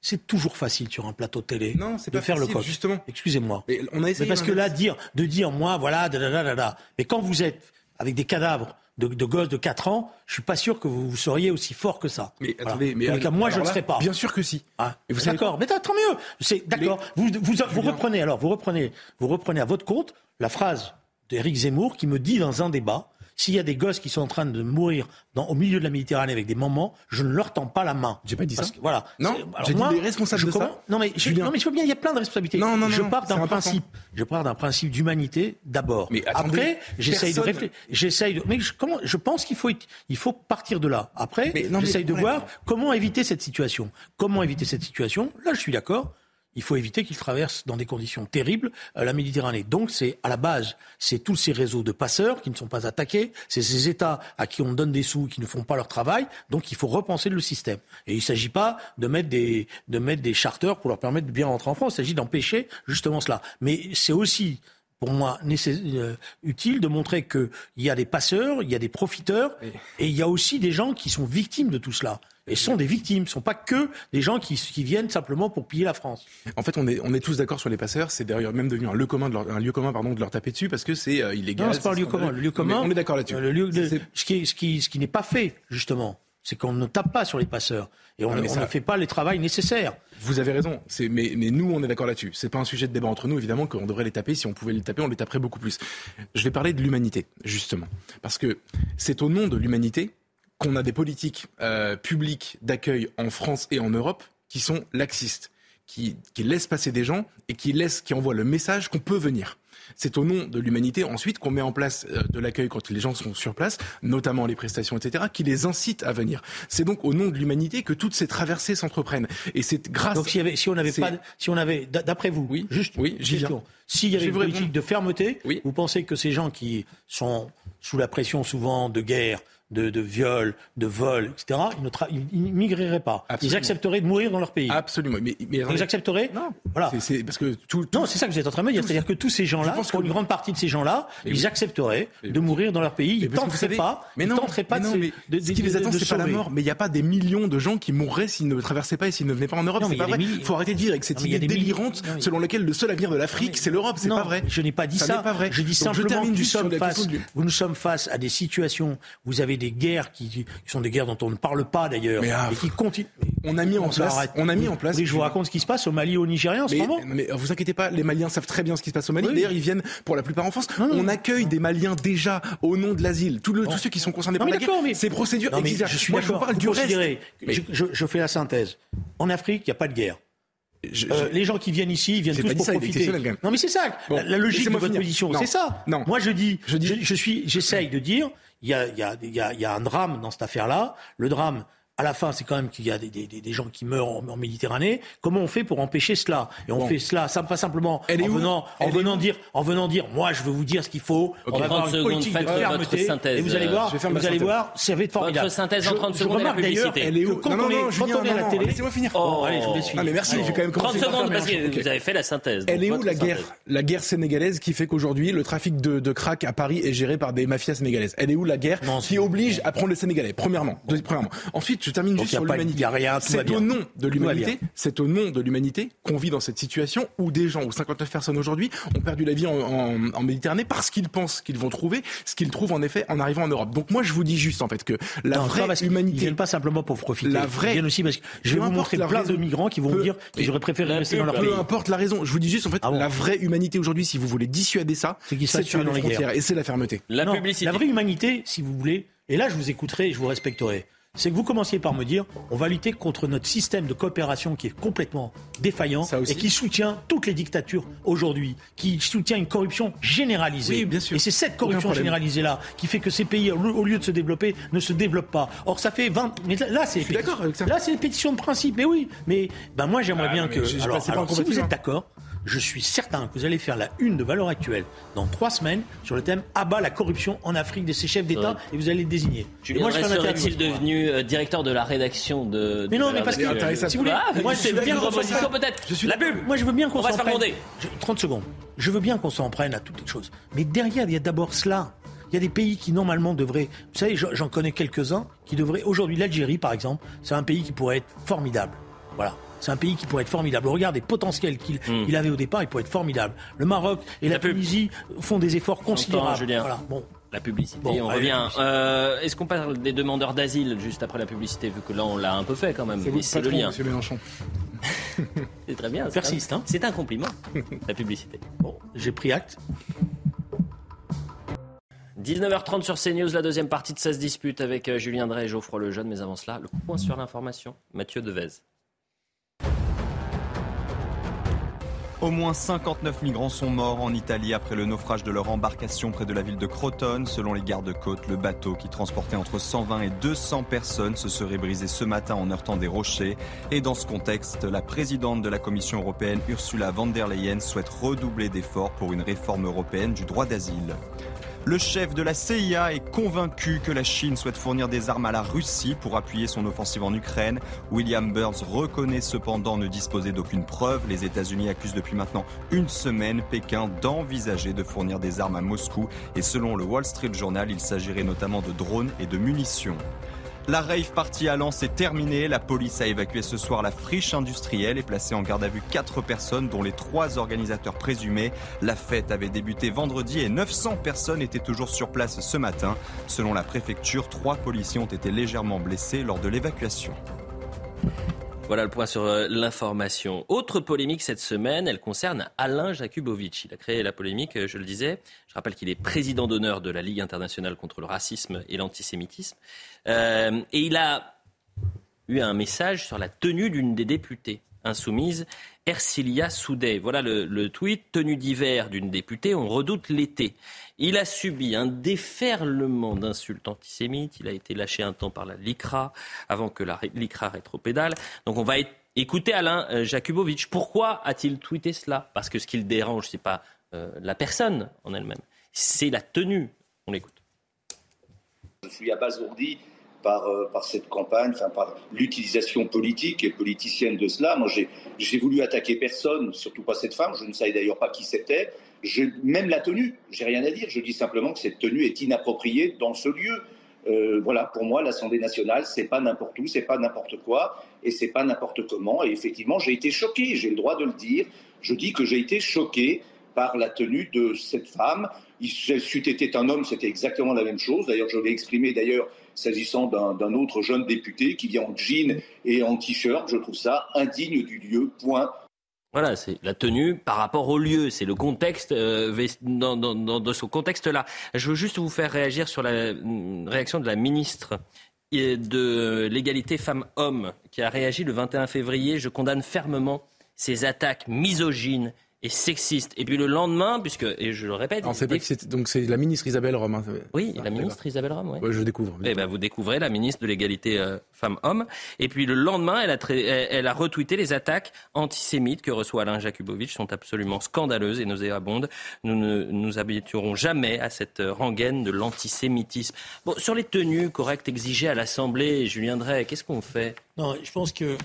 S2: c'est toujours facile sur un plateau télé
S5: non, de pas faire
S2: facile,
S5: le coq. Justement.
S2: Excusez-moi.
S5: Mais on a essayé.
S2: Mais parce que là, dire, de dire moi, voilà, da, da, da, da, Mais quand vous êtes avec des cadavres de, de gosses de 4 ans, je suis pas sûr que vous, vous seriez aussi fort que ça.
S5: Mais attendez, mais
S2: moi je ne serais pas.
S5: Bien sûr que si.
S2: Ah, d'accord, mais tant mieux. C'est d'accord. Vous, vous, vous reprenez alors, vous reprenez, vous reprenez à votre compte la phrase d'Éric Zemmour qui me dit dans un débat S'il y a des gosses qui sont en train de mourir dans, au milieu de la Méditerranée avec des mamans, je ne leur tends pas la main.
S5: J'ai pas dit
S2: Parce
S5: ça.
S2: que, voilà.
S5: Non, j'ai dit responsables
S2: je
S5: de ça.
S2: Non mais, je, non mais je veux bien, il y a plein de responsabilités.
S5: Non, non,
S2: je
S5: non,
S2: pars
S5: c'est
S2: d'un principe. Je pars d'un principe d'humanité d'abord.
S5: Mais attendez,
S2: Après, j'essaye de réfléchir. J'essaye de. Mais je, comment, je pense qu'il faut, il faut partir de là. Après, j'essaye de voir comment éviter cette situation. Comment éviter cette situation? Là, je suis d'accord. Il faut éviter qu'ils traversent dans des conditions terribles euh, la Méditerranée. Donc, c'est à la base, c'est tous ces réseaux de passeurs qui ne sont pas attaqués, c'est ces États à qui on donne des sous qui ne font pas leur travail. Donc, il faut repenser le système. Et il ne s'agit pas de mettre des de mettre des charters pour leur permettre de bien rentrer en France. Il s'agit d'empêcher justement cela. Mais c'est aussi pour moi euh, utile de montrer qu'il y a des passeurs, il y a des profiteurs, et il y a aussi des gens qui sont victimes de tout cela. Et sont des victimes, ne sont pas que des gens qui, qui viennent simplement pour piller la France.
S5: En fait, on est, on est tous d'accord sur les passeurs. C'est d'ailleurs même devenu un lieu commun de leur, un lieu commun, pardon, de leur taper dessus parce que c'est euh, illégal.
S2: Non, c'est pas un lieu
S5: scandaleux.
S2: commun. Le lieu commun,
S5: On est d'accord là-dessus.
S2: euh, le lieu- le- ce qui, ce qui, ce qui n'est pas fait, justement, c'est qu'on ne tape pas sur les passeurs. Et on, ne- on fait pas les travails nécessaires.
S5: Vous avez raison. C'est, mais, mais nous, on est d'accord là-dessus. C'est pas un sujet de débat entre nous, évidemment, qu'on devrait les taper. Si on pouvait les taper, on les taperait beaucoup plus. Je vais parler de l'humanité, justement. Parce que c'est au nom de l'humanité qu'on a des politiques euh, publiques d'accueil en France et en Europe qui sont laxistes, qui, qui laissent passer des gens et qui laissent, qui envoient le message qu'on peut venir. C'est au nom de l'humanité ensuite qu'on met en place euh, de l'accueil quand les gens sont sur place, notamment les prestations, etc., qui les incite à venir. C'est donc au nom de l'humanité que toutes ces traversées s'entreprennent. Et c'est grâce.
S2: Donc s'il y avait, si on n'avait pas, si on avait, d'après vous,
S5: Oui,
S2: juste,
S5: oui, j'y viens.
S2: s'il y avait une politique
S5: répondre.
S2: de fermeté,
S5: Oui.
S2: vous pensez que ces gens qui sont sous la pression souvent de guerre, de, de viol, de vol, etc., ils ne tra- ils- ils migreraient pas.
S5: Absolument.
S2: Ils accepteraient de mourir dans leur pays.
S5: Absolument. Mais, mais
S2: Ils accepteraient
S5: Non.
S2: Voilà.
S5: C'est, c'est- parce que tout, tout-
S2: Non, c'est ça que vous êtes en train de me dire. C'est-à-dire que tous ces gens-là, pour
S5: que-
S2: une grande partie de ces gens-là,
S5: Mais
S2: ils
S5: oui.
S2: accepteraient
S5: Mais
S2: de
S5: oui.
S2: mourir dans leur pays. Ils
S5: que
S2: tenteraient
S5: savez-
S2: pas,
S5: mais
S2: ils tenteraient pas
S5: mais
S2: de,
S5: non,
S2: de,
S5: ce qui les attend, c'est pas la mort. Mais il n'y a pas des millions de gens qui mourraient s'ils ne traversaient pas et s'ils ne venaient pas en Europe.
S2: Non,
S5: c'est pas vrai. Il faut arrêter de vivre avec cette idée délirante selon laquelle le seul avenir de l'Afrique, c'est l'Europe. C'est pas vrai.
S2: Je n'ai pas dit
S5: Ça
S2: ça.
S5: n'est pas vrai.
S2: Je dis simplement
S5: termine
S2: que nous sommes face à des situations. Vous avez des guerres qui, qui sont des guerres dont on ne parle pas d'ailleurs,
S5: Mais, ah,
S2: et qui continuent.
S5: On a mis en place. On a mis en place.
S2: que je vous raconte ce qui se passe au Mali, au Nigeria en ce
S5: Mais,
S2: moment
S5: mais vous inquiétez pas, les Maliens savent très bien ce qui se passe au Mali.
S2: Oui.
S5: D'ailleurs, ils viennent pour la plupart en France.
S2: Non, non.
S5: On accueille des Maliens déjà au nom de l'asile. Tous ceux qui sont concernés par la guerre,
S2: mais-
S5: ces procédures existent.
S2: je suis
S5: Moi, je vous parle du reste.
S2: je, je- je fais la synthèse. En Afrique, il n'y a pas de guerre.
S5: Je-
S2: Euh, les gens qui viennent ici, ils viennent tous pour
S5: ça,
S2: profiter. Non, mais c'est ça.
S5: Bon,
S2: la, la logique de votre
S5: finir.
S2: position, c'est ça.
S5: non.
S2: Moi, je dis,
S5: Je dis-
S2: je suis, j'essaye de dire, il y a, un drame dans cette affaire-là. Le drame. À la fin, c'est quand même qu'il y a des, des, des- des gens qui meurent en, en Méditerranée. Comment on fait pour empêcher cela? Et on
S5: Bon.
S2: fait cela, ça pas simplement
S5: Elle
S2: en venant, en dire, en venant dire, moi, je veux vous dire ce qu'il faut.
S1: Ok.
S2: On va
S1: 30
S2: avoir une
S1: secondes,
S2: politique de
S1: votre
S2: fermeté.
S1: synthèse,
S2: Et vous allez
S1: euh,
S2: voir,
S5: je
S2: vous allez
S5: synthèse.
S2: voir, ça va être formidable.
S1: synthèse en
S2: Je-
S1: 30
S2: je
S1: secondes la
S2: remarque d'ailleurs
S1: publicité.
S5: Elle est où?
S2: que quand
S5: Non, non,
S2: on est-
S5: non,
S2: quand
S5: Julien,
S2: on est à la
S5: non,
S2: télé,
S5: laissez-moi finir.
S2: Oh, allez, je vous laisse
S5: Ah,
S2: finir.
S5: mais merci, j'ai quand même
S1: 30
S5: commencé par
S1: secondes parce que vous avez fait la synthèse.
S5: Elle est où
S1: votre
S5: la guerre. La guerre sénégalaise qui fait qu'aujourd'hui le trafic de, crack à Paris est géré par des mafias sénégalaises? Elle est où la guerre qui oblige à prendre les Sénégalais premièrement. Ensuite, je termine
S2: Donc,
S5: juste sur l'humanité. C'est au nom de l'humanité, c'est au nom de l'humanité qu'on vit dans cette situation où des gens, où 59 personnes aujourd'hui ont perdu la vie en, en- en Méditerranée parce qu'ils pensent qu'ils vont trouver ce qu'ils trouvent en effet en arrivant en Europe. Donc moi, je vous dis juste en fait que la
S2: Non,
S5: vraie
S2: parce
S5: humanité.
S2: viennent pas simplement pour profiter.
S5: La vraie-
S2: Ils viennent aussi parce que je vais vous montrer
S5: la
S2: plein
S5: raison.
S2: de migrants qui vont
S5: Peu-
S2: me dire qu'ils auraient préféré rester dans leur pays.
S5: Peu importe la raison, je vous dis juste en fait
S2: Ah bon
S5: la vraie humanité aujourd'hui, si vous voulez dissuader ça,
S2: C'est qu'ils tuer dans
S5: les frontières et c'est la fermeté.
S1: La
S2: Non,
S1: publicité.
S2: La vraie humanité, si vous voulez, et là je vous écouterai et je vous respecterai, c'est que vous commenciez par me dire on va lutter contre notre système de coopération qui est complètement défaillant et qui soutient toutes les dictatures aujourd'hui, qui soutient une corruption généralisée.
S5: Oui, bien sûr.
S2: Et c'est cette corruption généralisée-là qui fait que ces pays, au lieu de se développer, ne se développent pas. Or, ça fait 20. Mais là, c'est. Là, une pétition de principe. Mais oui. Mais ben, moi, j'aimerais
S5: Ah,
S2: bien que. Alors, alors, si vous êtes d'accord, je suis certain que vous allez faire la une de valeur actuelle dans trois semaines sur le thème Abat la corruption en Afrique de ses chefs d'État
S1: Ouais.
S2: et vous allez le désigner. Et moi, je
S1: serait-il devenu euh, directeur de la rédaction de.
S2: Mais non, mais parce que si vous voulez,
S1: Ah,
S2: moi, je veux bien qu'on
S1: peut-être.
S5: Suis
S1: La.
S2: Moi, je veux bien qu'on
S1: On va
S2: s'en
S1: se faire
S2: prenne.
S1: gronder.
S2: Je- 30 secondes. Je veux bien qu'on s'en prenne à toutes les choses. Mais derrière, il y a d'abord cela. Il y a des pays qui, normalement, devraient. Vous savez, j'en j'en connais quelques-uns qui devraient. Aujourd'hui, l'Algérie, par exemple, c'est un pays qui pourrait être formidable. Voilà. C'est un pays qui pourrait être formidable. Regardez le potentiel qu'il il avait au départ, il pourrait être formidable. Le Maroc et la. Tunisie font des efforts considérables.
S1: Julien.
S2: Voilà. Bon.
S1: La publicité,
S2: Bon,
S1: on
S2: allez,
S1: revient. Euh, Est-ce qu'on parle des demandeurs d'asile juste après la publicité, vu que là on l'a un peu fait quand même?
S5: C'est
S1: le lien.
S5: Monsieur Mélenchon.
S1: C'est très bien. c'est
S2: Persiste,
S1: un-
S2: hein.
S1: C'est un compliment, la publicité.
S2: Bon, j'ai pris acte.
S1: 19h30 sur CNews, la deuxième partie de 16 dispute avec euh, Julien Drey et Geoffroy Lejeune. Mais avant cela, le point sur l'information. Mathieu Devez.
S3: Au moins 59 migrants sont morts en Italie après le naufrage de leur embarcation près de la ville de Crotone. Selon les gardes-côtes, le bateau qui transportait entre 120 et 200 personnes se serait brisé ce matin en heurtant des rochers. Et dans ce contexte, la présidente de la Commission européenne, Ursula von der Leyen, souhaite redoubler d'efforts pour une réforme européenne du droit d'asile. Le chef de la CIA est convaincu que la Chine souhaite fournir des armes à la Russie pour appuyer son offensive en Ukraine. William Burns reconnaît cependant ne disposer d'aucune preuve. Les États-Unis accusent depuis maintenant une semaine Pékin d'envisager de fournir des armes à Moscou. Et selon le Wall Street Journal, il s'agirait notamment de drones et de munitions. La rave party à Lens est terminée. La police a évacué ce soir la friche industrielle et placé en garde à vue quatre personnes, dont les trois organisateurs présumés. La fête avait débuté vendredi et 900 personnes étaient toujours sur place ce matin. Selon la préfecture, trois policiers ont été légèrement blessés lors de l'évacuation.
S1: Voilà le point sur euh, l'information. Autre polémique cette semaine, elle concerne Alain Jakubowicz. Il a créé la polémique, euh, je le disais. Je rappelle qu'il est président d'honneur de la Ligue internationale contre le racisme et l'antisémitisme. Euh, et il a eu un message sur la tenue d'une des députées insoumises, Ercilia Soudet. Voilà le, le tweet. Tenue d'hiver d'une députée, on redoute l'été. Il a subi un déferlement d'insultes antisémites. Il a été lâché un temps par la LICRA avant que la LICRA rétropédale. Donc on va écouter Alain euh, Jakubowicz. Pourquoi a-t-il tweeté cela? Parce que ce qui le dérange, c'est pas euh, la personne en elle-même, c'est la tenue. On l'écoute.
S12: Je suis abasourdi par, euh, par cette campagne, par l'utilisation politique et politicienne de cela. Moi, j'ai voulu attaquer personne, surtout pas cette femme. Je ne savais d'ailleurs pas qui c'était. Même la tenue, j'ai rien à dire. Je dis simplement que cette tenue est inappropriée dans ce lieu. Euh, voilà, pour moi, l'Assemblée nationale, c'est pas n'importe où, c'est pas n'importe quoi, et c'est pas n'importe comment. Et effectivement, j'ai été choqué. J'ai le droit de le dire. Je dis que j'ai été choqué par la tenue de cette femme. Il c'eût été un homme, c'était exactement la même chose. D'ailleurs, je l'ai exprimé d'ailleurs s'agissant d'un autre jeune député qui vient en jean et en t-shirt. Je trouve ça indigne du lieu. Point.
S1: Voilà, c'est la tenue par rapport au lieu, c'est le contexte euh, dans, dans, ce contexte-là. Je veux juste vous faire réagir sur la mm, réaction de la ministre de l'égalité femmes-hommes qui a réagi le 21 février. Je condamne fermement ces attaques misogynes et sexiste. Et puis le lendemain, puisque, et je le répète.
S5: donc c'est la ministre Isabelle Rome. Hein.
S1: Oui, la ministre Isabelle Rome, oui.
S5: je découvre.
S1: Eh ben, vous découvrez la ministre de l'égalité euh, femmes-hommes. Et puis le lendemain, elle a, elle a retweeté les attaques antisémites que reçoit Alain Jakubowicz sont absolument scandaleuses et nauséabondes. Nous ne nous habituerons jamais à cette rengaine de l'antisémitisme. Bon, sur les tenues correctes exigées à l'Assemblée, Julien Drey, qu'est-ce qu'on fait?
S2: Non, je pense que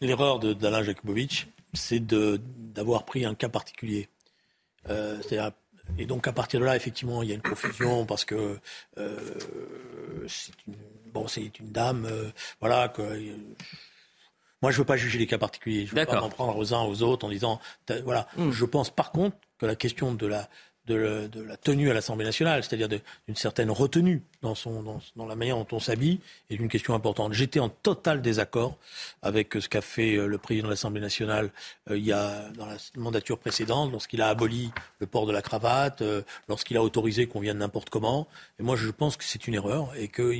S2: l'erreur d'Alain Jakubowicz, c'est d'avoir pris un cas particulier. Euh, et donc à partir de là, effectivement, il y a une confusion parce que euh, c'est une, bon, c'est une dame, euh, voilà. Que, moi, je veux pas juger les cas particuliers. Je veux pas m'en prendre aux uns aux autres en disant, voilà. Hmm. Je pense par contre que la question de la de, la tenue à l'Assemblée nationale, c'est-à-dire d'une certaine retenue dans, son, dans, la manière dont on s'habille, est une question importante. J'étais en total désaccord avec ce qu'a fait euh, le président de l'Assemblée nationale euh, il y a, dans la mandature précédente, lorsqu'il a aboli le port de la cravate, euh, lorsqu'il a autorisé qu'on vienne n'importe comment. Et moi, je pense que c'est une erreur et que,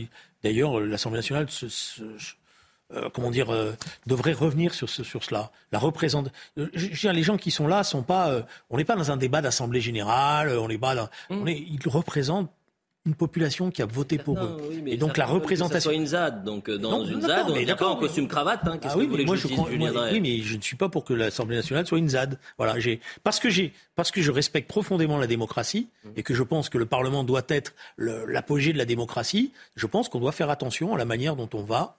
S2: d'ailleurs, l'Assemblée nationale se euh, comment dire, euh, devrait revenir sur, sur cela. La représente. Euh, les gens qui sont là sont pas. on n'est pas dans un débat d'assemblée générale. On n'est pas. Dans, mmh. on est, ils représentent une population qui a voté pour eux. et donc la représentation.
S1: Que ça soit une ZAD, donc dans une ZAD, on n'est pas en costume cravate. Hein,
S2: ah oui, mais moi je, crois, oui, mais je ne suis pas pour que l'Assemblée nationale soit une ZAD. Voilà, j'ai parce que j'ai parce que je respecte profondément la démocratie mmh. et que je pense que le Parlement doit être l'apogée de la démocratie. Je pense qu'on doit faire attention à la manière dont on va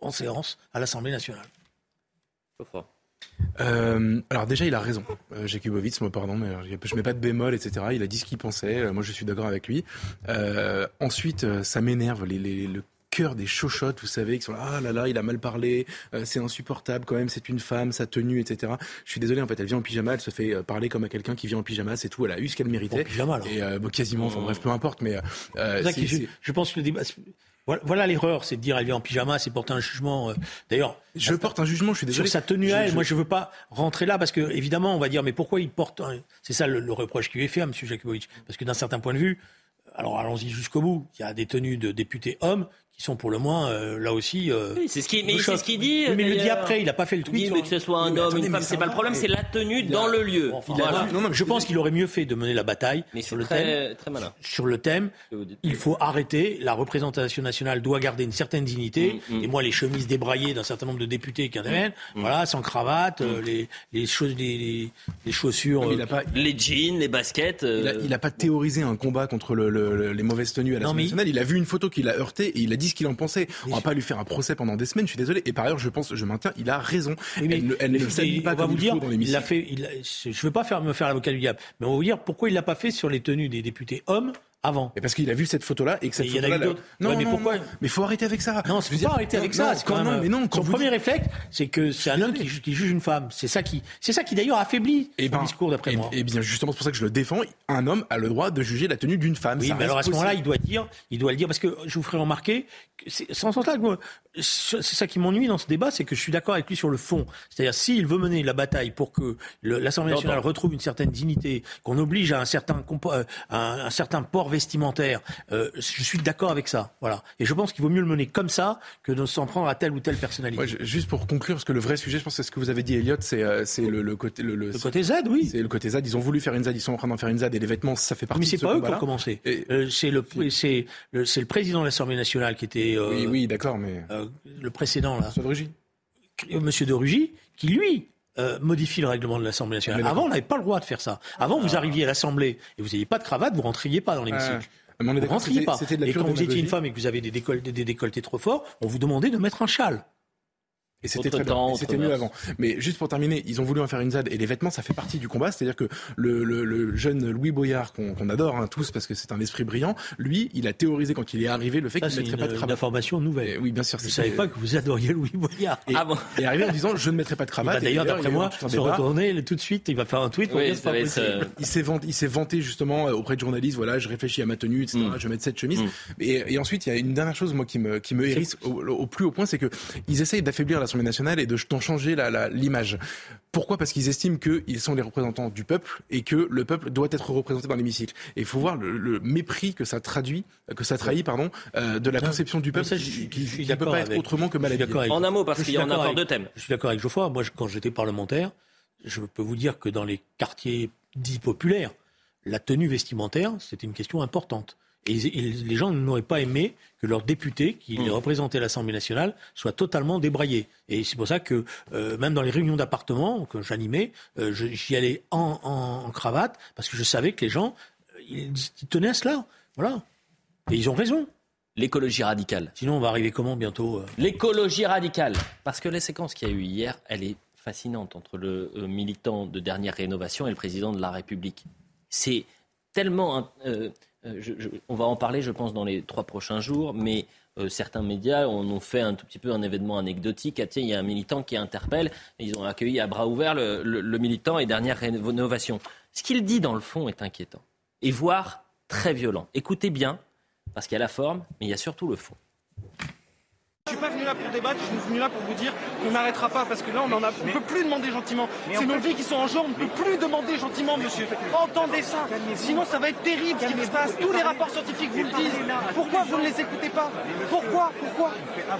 S2: en séance à l'Assemblée nationale.
S5: Euh, alors déjà, il a raison, euh, Jakubowicz, moi pardon, mais je mets pas de bémol, etc. Il a dit ce qu'il pensait, euh, moi je suis d'accord avec lui. Euh, ensuite, ça m'énerve, les, les, le cœur des chochottes, vous savez, qui sont là, ah là là, il a mal parlé, c'est insupportable quand même, c'est une femme, sa tenue, etc. Je suis désolé, en fait, elle vient en pyjama, elle se fait parler comme à quelqu'un qui vient en pyjama, c'est tout, elle a eu ce qu'elle méritait. En
S2: pyjama, alors.
S5: Et, bon, quasiment, enfin bref, peu importe, mais...
S2: je, je, pense que le débat voilà, l'erreur, c'est de dire elle vient en pyjama, c'est porter un jugement. Euh, d'ailleurs,
S5: je porte un jugement, je suis désolé.
S2: Sur sa tenue à elle, moi je veux pas rentrer là parce que évidemment on va dire mais pourquoi il porte C'est ça le, reproche qui lui est fait à M. Jakubowicz, parce que d'un certain point de vue, alors allons-y jusqu'au bout. Il y a des tenues de députés hommes qui sont pour le moins euh, là aussi. euh,
S1: Oui, c'est ce mais c'est ce qu'il dit.
S2: Oui, mais il le dit
S1: d'ailleurs.
S2: après, il n'a pas fait le
S1: Il
S2: tweet.
S1: dit mais que ce soit un
S2: Oui,
S1: homme,
S2: attendez,
S1: une femme, c'est pas le problème, c'est la tenue dans le lieu.
S2: Enfin,
S1: Voilà.
S2: voilà. Non, non, mais je pense qu'il aurait mieux fait de mener la bataille
S1: Mais
S2: sur le thème.
S1: très, très malin.
S2: Sur le thème, il faut arrêter. La représentation nationale doit garder une certaine dignité.
S1: Mm, mm.
S2: Et moi, les chemises débraillées d'un certain nombre de députés qui interviennent, voilà, sans cravate, euh, les, les, choses, les, les- les chaussures.
S5: Mais il
S2: euh,
S5: a pas,
S1: Les jeans, les baskets. euh,
S5: il a, il a pas théorisé un combat contre le- le- le- les mauvaises tenues à
S2: Non,
S5: l'Assemblée
S2: mais-
S5: nationale. Il a vu une photo qui l'a heurté et il a dit ce qu'il en pensait. On va pas lui faire un procès pendant des semaines. Je suis désolé. Et par ailleurs, je pense, je maintiens, il a raison.
S2: Oui, mais
S5: elle ne, elle ne s'habille pas
S2: on va
S5: comme
S2: vous
S5: il
S2: dire,
S5: faut dans
S2: il
S5: l'hémicycle.
S2: l'a fait. Il, a- je veux pas faire me faire l'avocat du diable, mais on va vous dire pourquoi il l'a pas fait sur les tenues des députés hommes avant.
S5: Et parce qu'il a vu cette photo-là et que cette photo-là. Non,
S2: Ouais, mais
S5: non,
S2: pourquoi
S5: non. Mais faut arrêter avec ça.
S2: Non, c'est pas arrêter avec
S5: non,
S2: ça.
S5: non,
S2: c'est quand
S5: quand
S2: même,
S5: non, mais non, quand
S2: son premier
S5: dites-
S2: réflexe, c'est que c'est un homme qui, ju- qui juge une femme. C'est ça qui, c'est ça qui d'ailleurs affaiblit
S5: Et
S2: son
S5: ben,
S2: discours d'après
S5: et-
S2: moi.
S5: Et bien justement, c'est pour ça que je le défends. Un homme a le droit de juger la tenue d'une femme.
S2: Oui,
S5: Ça
S2: mais alors à ce moment-là, il doit dire, il doit le dire parce que je vous ferai remarquer, que c'est sans sens là, moi, c'est ça qui m'ennuie dans ce débat, c'est que je suis d'accord avec lui sur le fond. C'est-à-dire s'il veut mener la bataille pour que l'Assemblée nationale retrouve une certaine dignité, qu'on oblige à un certain euh, un, un certain port vestimentaire, euh, je suis d'accord avec ça. Voilà. Et je pense qu'il vaut mieux le mener comme ça que de s'en prendre à telle ou telle personnalité.
S5: Ouais, juste pour conclure, parce que le vrai sujet, je pense, c'est ce que vous avez dit, Elliot, c'est euh, c'est le, le côté le,
S2: Le côté Z, oui.
S5: C'est le côté Z. Ils ont voulu faire une Z, ils sont en train d'en faire une Z, et les vêtements, ça fait partie
S2: Mais c'est
S5: ce
S2: pas eux qui ont commencé.
S5: Et-
S2: Euh, c'est le, c'est le, c'est le président de l'Assemblée nationale qui était euh,
S5: Oui, oui, d'accord, mais
S2: le précédent là.
S5: François de Rugy.
S2: Monsieur de Rugy, qui lui euh, modifie le règlement de l'Assemblée nationale.
S5: D'accord.
S2: Avant, on n'avait pas le droit de faire ça. Avant, vous arriviez à l'Assemblée et vous n'aviez pas de cravate, vous rentriez pas dans l'hémicycle.
S5: Ah, mais on est
S2: vous rentriez pas. Et quand vous étiez une femme et que vous avez des décolletés, des décolletés trop forts, on vous demandait de mettre un châle.
S5: Et c'était très bien.
S1: temps,
S5: C'était mieux avant. Mais juste pour terminer, ils ont voulu en faire une ZAD et les vêtements, ça fait partie du combat. C'est-à-dire que le, le, le jeune Louis Boyard, qu'on qu'on adore hein, tous parce que c'est un esprit brillant, lui, il a théorisé quand il est arrivé le fait qu'il
S2: c'est
S5: ne
S2: une,
S5: mettrait pas de
S2: une
S5: cravate.
S2: information nouvelle.
S5: Et oui, bien sûr.
S2: Je ne savais pas que vous adoriez Louis Boyard.
S5: Et,
S1: Ah bon
S5: et arrivé en disant je ne mettrai pas de cravate.
S2: va D'ailleurs, d'après moi, se retourner tout de suite, il va faire un tweet. pour
S1: Oui, ça
S2: c'est
S1: va être, euh,
S5: Il s'est vanté, justement euh, auprès de journalistes. Voilà, je réfléchis à ma tenue, etc.
S1: Mm.
S5: Je vais mettre cette chemise.
S1: Mm.
S5: Et, et ensuite, il y a une dernière chose moi qui me qui me hérisse au, au plus haut point, c'est que ils essayent d'affaiblir l'Assemblée nationale et de d'en changer la- la- l'image. Pourquoi? Parce qu'ils estiment qu'ils sont les représentants du peuple et que le peuple doit être représenté dans l'hémicycle. Et il faut voir le, le mépris que ça traduit, que ça trahit, pardon, euh, de la conception du peuple
S2: ça, je-
S5: qui,
S2: je
S5: ne peut pas être
S2: avec-
S5: autrement que
S2: je suis
S5: mal habillée.
S2: d'accord avec-
S1: En un mot, parce qu'il y en a encore deux thèmes.
S2: Je suis d'accord avec Geoffroy. Moi, je- quand j'étais parlementaire, je peux vous dire que dans les quartiers dits populaires, la tenue vestimentaire, c'était une question importante. Et les gens n'auraient pas aimé que leurs députés, qui les représentaient à l'Assemblée nationale, soient totalement débraillés. Et c'est pour ça que, euh, même dans les réunions d'appartement que j'animais, euh, j'y allais en, en- en cravate, parce que je savais que les gens, euh, ils, ils tenaient à cela. Voilà. Et ils ont raison.
S1: L'écologie radicale.
S2: Sinon, on va arriver comment bientôt euh?
S1: L'écologie radicale. Parce que la séquence qu'il y a eu hier, elle est fascinante entre le euh, militant de dernière rénovation et le président de la République. C'est tellement... euh, je- on va en parler, je pense, dans les trois prochains jours, mais euh, certains médias en ont fait un tout petit peu un événement anecdotique. Ah, tiens, il y a un militant qui interpelle, ils ont accueilli à bras ouverts le, le- le militant et dernière rénovation. Ce qu'il dit dans le fond est inquiétant, et voire très violent. Écoutez bien, parce qu'il y a la forme, mais il y a surtout le fond.
S13: Je suis pas venu là pour débattre, je suis venu là pour vous dire qu'on n'arrêtera pas parce que là on en a, on peut plus demander gentiment. C'est nos vies qui sont en jeu, on ne peut plus demander gentiment, monsieur. Entendez ça, sinon ça va être terrible ce qui se passe. Tous les rapports scientifiques vous le disent. Pourquoi vous ne les écoutez pas Pourquoi Pourquoi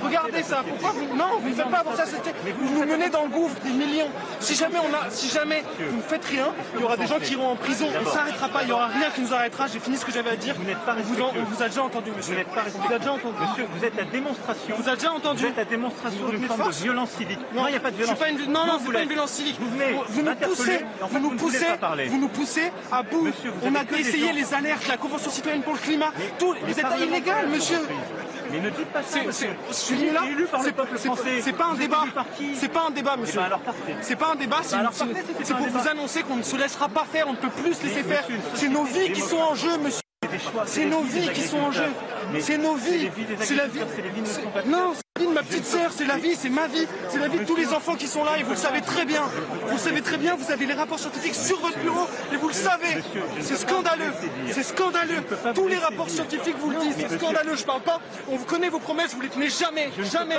S13: Regardez ça. Pourquoi vous Non, vous ne faites pas ça. c'était- Vous nous menez dans le gouffre des millions. Si jamais on a, si jamais vous ne faites rien, il y aura des gens qui iront en prison. On ne s'arrêtera pas. Il n'y aura rien qui nous arrêtera. J'ai fini ce que j'avais à dire. Vous n'êtes pas on vous a déjà entendu, monsieur. Vous n'êtes pas vous a déjà entendu. Monsieur, vous êtes à démonstration. Vous a déjà entendu. Vous êtes à démonstration d'une forme de violence civique. Non, il n'y a pas de violence. Pas une, non, non, c'est pas une violence civique. Vous, vous nous poussez, vous nous poussez, vous nous poussez à bout. on a essayé les alertes, la Convention citoyenne pour le climat. Tout, vous êtes illégal, monsieur. Mais ne dites pas ça. Je suis venu là. C'est pas un débat. C'est pas un débat, monsieur. C'est pas un débat. C'est c'est- c'est pour vous annoncer qu'on ne se laissera pas faire. On ne peut plus se laisser faire. C'est nos vies qui sont en jeu, monsieur. C'est nos vies qui sont en jeu. C'est nos vies. C'est la vie. Non, c'est vie de ma petite sœur, c'est la vie, c'est ma vie, c'est la vie de tous les enfants qui sont là et vous le savez très bien. Vous le savez très bien, vous avez les rapports scientifiques sur votre bureau et vous le savez. C'est scandaleux, c'est scandaleux. Tous les rapports scientifiques vous le disent, c'est scandaleux. Je parle pas, on vous connaît vos promesses, vous les tenez jamais, jamais.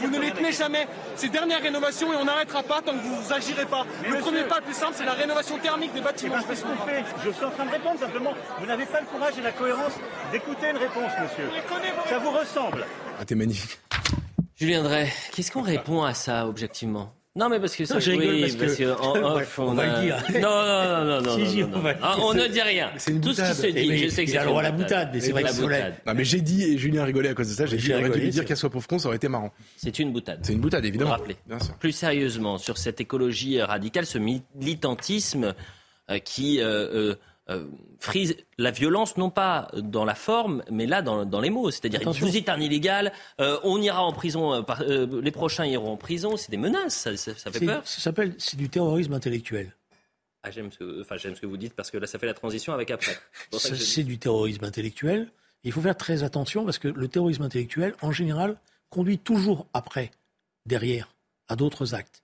S13: Vous ne les tenez jamais. Ces dernières rénovations et on n'arrêtera pas tant que vous agirez pas. Le premier pas le plus simple, c'est la rénovation thermique des bâtiments.
S14: Ce qu'on fait. Je suis en train de répondre simplement. Vous n'avez pas le courage et la cohérence d'écouter une réponse, monsieur. Ça vous ressemble.
S5: Ah, t'es magnifique.
S1: Julien Drey, qu'est-ce qu'on répond à ça objectivement? Non, mais parce que ça,
S2: Non, je rigole
S1: oui,
S2: parce que-
S1: en
S2: Ouais,
S1: off,
S2: on
S1: on,
S2: va
S1: a-
S2: le dire.
S1: Non, non, non, non, non.
S2: Si,
S1: non,
S2: on
S1: non.
S2: va le
S1: Ah, on ne dit rien.
S5: C'est une
S1: Tout ce qui
S5: boutade.
S1: se dit,
S2: Eh ben,
S1: je sais que
S2: il
S1: c'est
S2: a le droit à la boutade, mais c'est vrai
S1: la- boutade.
S5: Non, mais j'ai dit, et Julien a rigolé à cause de ça, j'ai dit, on aurait dû lui dire
S2: c'est-
S5: qu'elle soit pauvre con, ça aurait été marrant.
S1: C'est une boutade.
S5: C'est une boutade, évidemment.
S1: Rappelez.
S5: Bien sûr.
S1: Plus sérieusement, sur cette écologie radicale, ce militantisme euh, qui euh, euh, euh, frise la violence, non pas dans la forme, mais là dans, dans les mots. C'est-à-dire,
S2: Attention.
S1: vous êtes un illégal, euh, on ira en prison, euh, par- les prochains iront en prison. C'est des menaces, ça, ça- ça fait
S2: C'est-
S1: peur.
S2: Ça s'appelle, c'est du terrorisme intellectuel.
S1: Ah, j'aime ce, que- enfin, j'aime ce que vous dites parce que là, ça fait la transition avec après. C'est
S2: du terrorisme intellectuel. Il faut faire très attention parce que le terrorisme intellectuel, en général, conduit toujours après, derrière, à d'autres actes.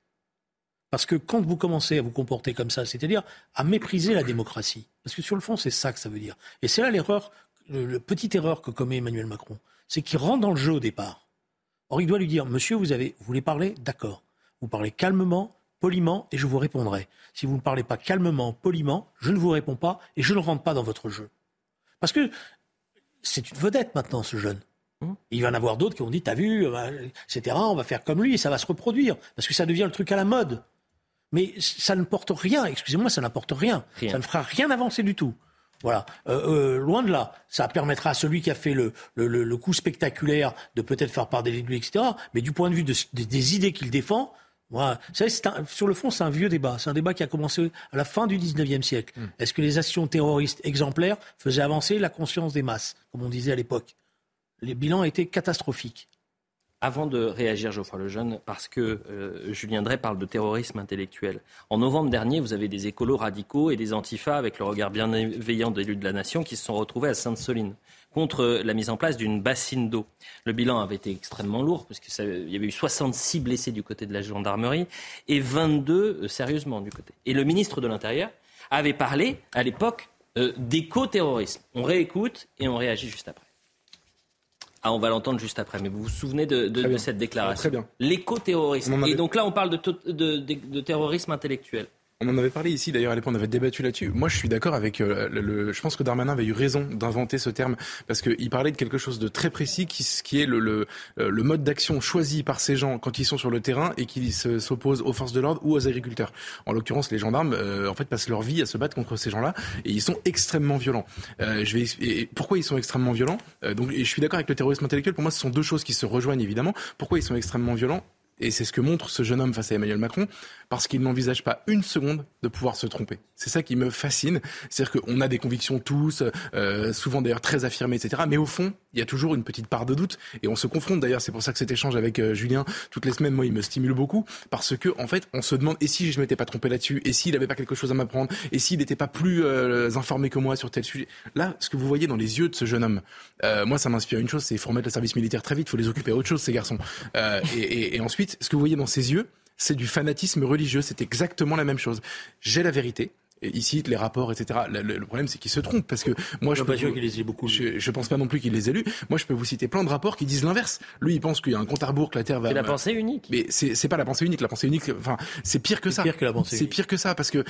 S2: Parce que quand vous commencez à vous comporter comme ça, c'est-à-dire à mépriser la démocratie, parce que sur le fond, c'est ça que ça veut dire. Et c'est là l'erreur, le, le petite erreur que commet Emmanuel Macron, c'est qu'il rentre dans le jeu au départ. Or, il doit lui dire, monsieur, vous avez, vous voulez parler? D'accord. Vous parlez calmement, poliment, et je vous répondrai. Si vous ne parlez pas calmement, poliment, je ne vous réponds pas et je ne rentre pas dans votre jeu. Parce que c'est une vedette maintenant, ce jeune. Il va y en avoir d'autres qui ont dit, t'as vu, euh, etc., on va faire comme lui et ça va se reproduire. Parce que ça devient le truc à la mode. Mais ça ne porte rien, excusez-moi, ça n'apporte rien.
S1: Rien.
S2: Ça ne fera rien avancer du tout. Voilà, Euh, euh, loin de là. Ça permettra à celui qui a fait le, le, le- le coup spectaculaire de peut-être faire part des lui, etc. Mais du point de vue de- des- des idées qu'il défend, voilà. Vous savez, c'est un- sur le fond, c'est un vieux débat. C'est un débat qui a commencé à la fin du 19e siècle. Est-ce que les actions terroristes exemplaires faisaient avancer la conscience des masses, comme on disait à l'époque? Les bilans étaient catastrophiques.
S1: Avant de réagir, Geoffroy Lejeune, parce que euh, Julien Drey parle de terrorisme intellectuel. En novembre dernier, vous avez des écolos radicaux et des antifas avec le regard bienveillant d'élus de la nation qui se sont retrouvés à Sainte-Soline contre la mise en place d'une bassine d'eau. Le bilan avait été extrêmement lourd parce qu'il y avait eu 66 blessés du côté de la gendarmerie et 22 euh, sérieusement du côté. Et le ministre de l'Intérieur avait parlé à l'époque euh, d'éco-terrorisme. On réécoute et on réagit juste après. Ah, on va l'entendre juste après, mais vous vous souvenez de, cette déclaration
S5: Très bien.
S1: L'éco-terrorisme.
S5: Avait-
S1: Et donc là, on parle de, to- de- de- de terrorisme intellectuel.
S5: On en avait parlé ici, d'ailleurs, à l'époque, on avait débattu là-dessus. Moi, je suis d'accord avec euh, le, le- Je pense que Darmanin avait eu raison d'inventer ce terme, parce qu'il parlait de quelque chose de très précis, qui, qui est le, le, euh, le mode d'action choisi par ces gens quand ils sont sur le terrain et qui se- s'opposent aux forces de l'ordre ou aux agriculteurs. En l'occurrence, les gendarmes, euh, en fait, passent leur vie à se battre contre ces gens-là, et ils sont extrêmement violents. Euh, je vais, et pourquoi ils sont extrêmement violents? Euh, Donc, et je suis d'accord avec le terrorisme intellectuel. Pour moi, ce sont deux choses qui se rejoignent évidemment. Pourquoi ils sont extrêmement violents? Et c'est ce que montre ce jeune homme face à Emmanuel Macron, parce qu'il n'envisage pas une seconde de pouvoir se tromper. C'est ça qui me fascine. C'est-à-dire qu'on a des convictions tous, euh, souvent d'ailleurs très affirmées, etc. Mais au fond, il y a toujours une petite part de doute. Et on se confronte d'ailleurs, c'est pour ça que cet échange avec euh, Julien, toutes les semaines, moi, il me stimule beaucoup, parce que en fait, on se demande, et si je m'étais pas trompé là-dessus, et s'il avait pas quelque chose à m'apprendre, et s'il n'était pas plus euh, informé que moi sur tel sujet. Là, ce que vous voyez dans les yeux de ce jeune homme, euh, moi, ça m'inspire une chose, c'est qu'il faut remettre le service militaire très vite, il faut les occuper à autre chose, ces garçons. Euh, et- et ensuite, ce que vous voyez dans ses yeux, c'est du fanatisme religieux. C'est exactement la même chose. J'ai la vérité. Et ici, les rapports, etc. Le, le- le problème, c'est qu'il se trompe parce que moi, je
S2: suis pas sûr qu'il les ait beaucoup.
S5: Je, je pense pas non plus qu'il les ait lus. Moi, je peux vous citer plein de rapports qui disent l'inverse. Lui, il pense qu'il y a un compte à rebours, que la Terre va.
S1: C'est la pensée unique.
S5: Mais c'est c'est pas la pensée unique. La pensée unique, enfin, c'est pire que
S2: C'est
S5: ça.
S2: pire que la pensée
S5: C'est pire que ça parce que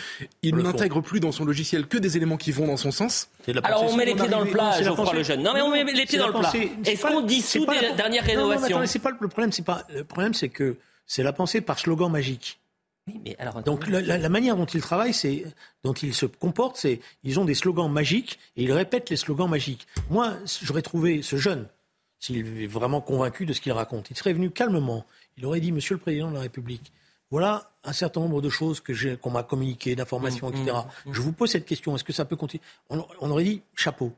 S5: il
S2: le
S5: n'intègre plus dans son logiciel que des éléments qui vont dans son sens.
S2: C'est la
S1: Alors on met les pieds dans le plat,
S2: Non, c'est la
S1: Geoffroy
S2: pensée-
S1: Lejeune. Non mais on met les
S2: c'est
S1: pieds dans le plat.
S2: c'est
S1: Est-ce qu'on dissout
S2: c'est la-
S1: dernières
S2: Non, non, mais
S1: rénovations
S2: c'est pas le le problème, c'est pas le problème, c'est que c'est la pensée par slogan magique.
S1: Oui, mais alors,
S2: Donc la, la- la manière dont ils travaillent, c'est dont ils se comportent, c'est ils ont des slogans magiques et ils répètent les slogans magiques. Moi, j'aurais trouvé ce jeune, s'il est vraiment convaincu de ce qu'il raconte, il serait venu calmement. Il aurait dit, Monsieur le Président de la République, voilà un certain nombre de choses que qu'on m'a communiquées, d'informations,
S1: Mmh,
S2: etc. Je vous pose cette question. Est-ce que ça peut continuer? On, on aurait dit chapeau.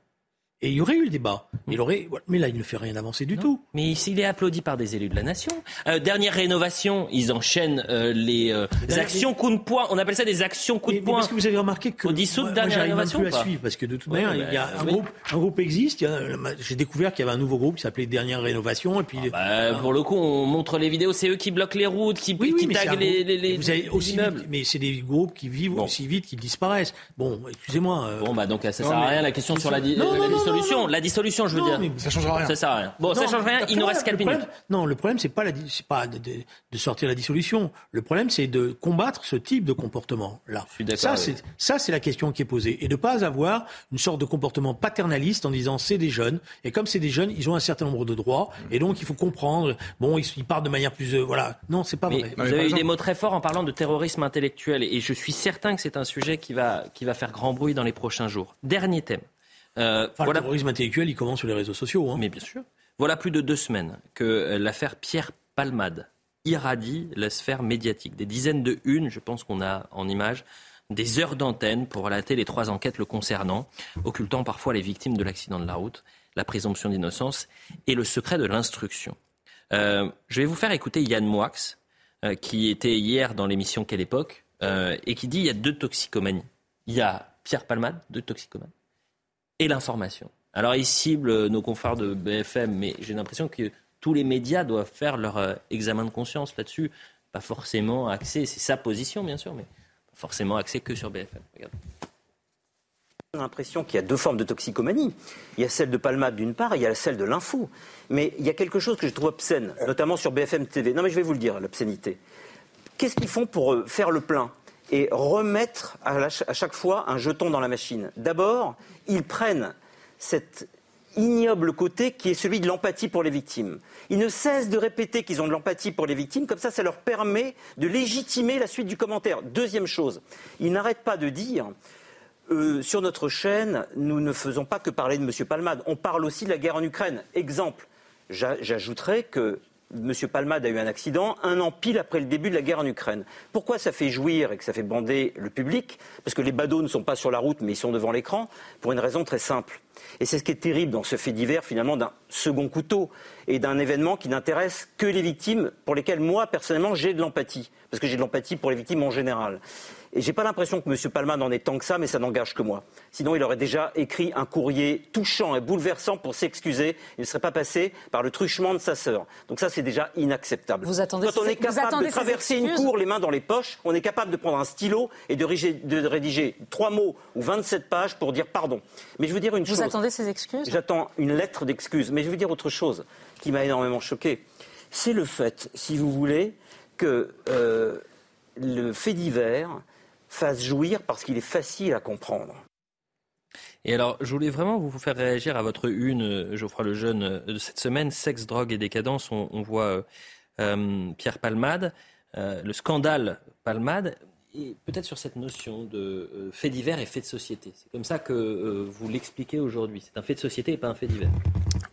S2: Et il y aurait eu le débat. Il aurait, mais là, il ne fait rien avancer du tout.
S1: Mais il est applaudi par des élus de la nation. Euh, dernière rénovation, ils enchaînent euh, les euh, actions coup de poing. On appelle ça des actions coup de poing.
S2: Parce que vous avez remarqué que
S1: on dissout
S2: moi,
S1: dernière
S2: moi,
S1: rénovation
S2: plus
S1: ou pas
S2: à suivre parce que de toute
S1: Ouais,
S2: manière, il y a un groupe, un groupe existe. J'ai découvert qu'il y avait un nouveau groupe qui s'appelait Dernière Rénovation et puis.
S1: Bah, pour le coup, on montre les vidéos, c'est eux qui bloquent les routes, qui,
S2: Oui,
S1: qui taguent les, les, les-
S2: vous avez aussi
S1: immeubles.
S2: vite- mais c'est des groupes qui vivent aussi vite qu'ils disparaissent. Bon, excusez-moi.
S1: Bon, bah donc ça sert à rien la question sur la, la dissolution.
S2: non, non.
S1: La dissolution, je veux
S2: Non,
S1: dire.
S2: mais
S5: Ça changera rien.
S1: Ça sert à rien. Bon, ça change rien. Il nous reste 4
S2: le problème-
S1: minutes.
S2: Non, le problème, c'est pas, la, di- c'est pas de, de- de sortir la dissolution. Le problème, c'est de combattre ce type de comportement-là.
S1: d'accord
S2: Ça,
S1: avec
S2: c'est, ça, c'est la question qui est posée. Et de pas avoir une sorte de comportement paternaliste en disant c'est des jeunes. Et comme c'est des jeunes, ils ont un certain nombre de droits. Et donc, il faut comprendre. Bon, ils, ils parlent de manière plus, euh, voilà. Non, c'est pas
S1: Mais
S2: vrai.
S1: vous avez eu des mots très forts en parlant de terrorisme intellectuel et je suis certain que c'est un sujet qui va, qui va faire grand bruit dans les prochains jours. Dernier thème. Euh,
S2: Enfin,
S1: voilà,
S2: Le terrorisme intellectuel, il commence sur les réseaux sociaux. Hein.
S1: mais bien sûr. Voilà plus de deux semaines que euh, l'affaire Pierre Palmade irradie la sphère médiatique. Des dizaines de unes, je pense qu'on a en image, des heures d'antenne pour relater les trois enquêtes le concernant, occultant parfois les victimes de l'accident de la route, la présomption d'innocence et le secret de l'instruction. Euh, je vais vous faire écouter Yann Moix, euh, qui était hier dans l'émission Quelle époque, euh, et qui dit il y a deux toxicomanies. Il y a Pierre Palmade, deux toxicomanes, l'information. Alors il cible euh, nos confrères de BFM, mais j'ai l'impression que tous les médias doivent faire leur euh, examen de conscience là-dessus. Pas forcément axé, c'est sa position bien sûr, mais pas forcément axé que sur BFM.
S15: J'ai l'impression qu'il y a deux formes de toxicomanie. Il y a celle de Palmade d'une part, il y a celle de l'info. Mais il y a quelque chose que je trouve obscène, notamment sur BFM TV. Non mais je vais vous le dire, l'obscénité. Qu'est-ce qu'ils font pour euh, faire le plein? Et remettre à, chaque fois un jeton dans la machine D'abord, ils prennent cet ignoble côté qui est celui de l'empathie pour les victimes. Ils ne cessent de répéter qu'ils ont de l'empathie pour les victimes, comme ça, ça leur permet de légitimer la suite du commentaire. Deuxième chose, ils n'arrêtent pas de dire euh, sur notre chaîne, nous ne faisons pas que parler de M. Palmade. On parle aussi de la guerre en Ukraine. Exemple, j'a- j'ajouterais que M. Palmade a eu un accident un an pile après le début de la guerre en Ukraine. Pourquoi ça fait jouir et que ça fait bander le public? Parce que les badauds ne sont pas sur la route, mais ils sont devant l'écran, pour une raison très simple. Et c'est ce qui est terrible dans ce fait divers, finalement, d'un second couteau et d'un événement qui n'intéresse que les victimes pour lesquelles, moi, personnellement, j'ai de l'empathie. Parce que j'ai de l'empathie pour les victimes en général. Et j'ai pas l'impression que M. Palma n'en ait tant que ça, mais ça n'engage que moi. Sinon, il aurait déjà écrit un courrier touchant et bouleversant pour s'excuser. Il ne serait pas passé par le truchement de sa sœur. Donc ça, c'est déjà inacceptable.
S16: Vous attendez
S15: Quand on est
S16: vous
S15: capable de traverser une cour les mains dans les poches, on est capable de prendre un stylo et de rédiger, de rédiger trois mots ou 27 pages pour dire pardon. Mais je veux dire une
S16: Vous
S15: chose.
S16: attendez ces excuses
S15: J'attends une lettre d'excuse. Mais je veux dire autre chose qui m'a énormément choqué. C'est le fait, si vous voulez, que euh, le fait divers fasse jouir parce qu'il est facile à comprendre.
S1: Et alors, je voulais vraiment vous faire réagir à votre une, Geoffroy Lejeune, de cette semaine, sexe, drogue et décadence. On, on voit euh, euh, Pierre Palmade, euh, le scandale Palmade, et peut-être sur cette notion de euh, fait divers et fait de société. C'est comme ça que euh, vous l'expliquez aujourd'hui. C'est un fait de société et pas un fait divers.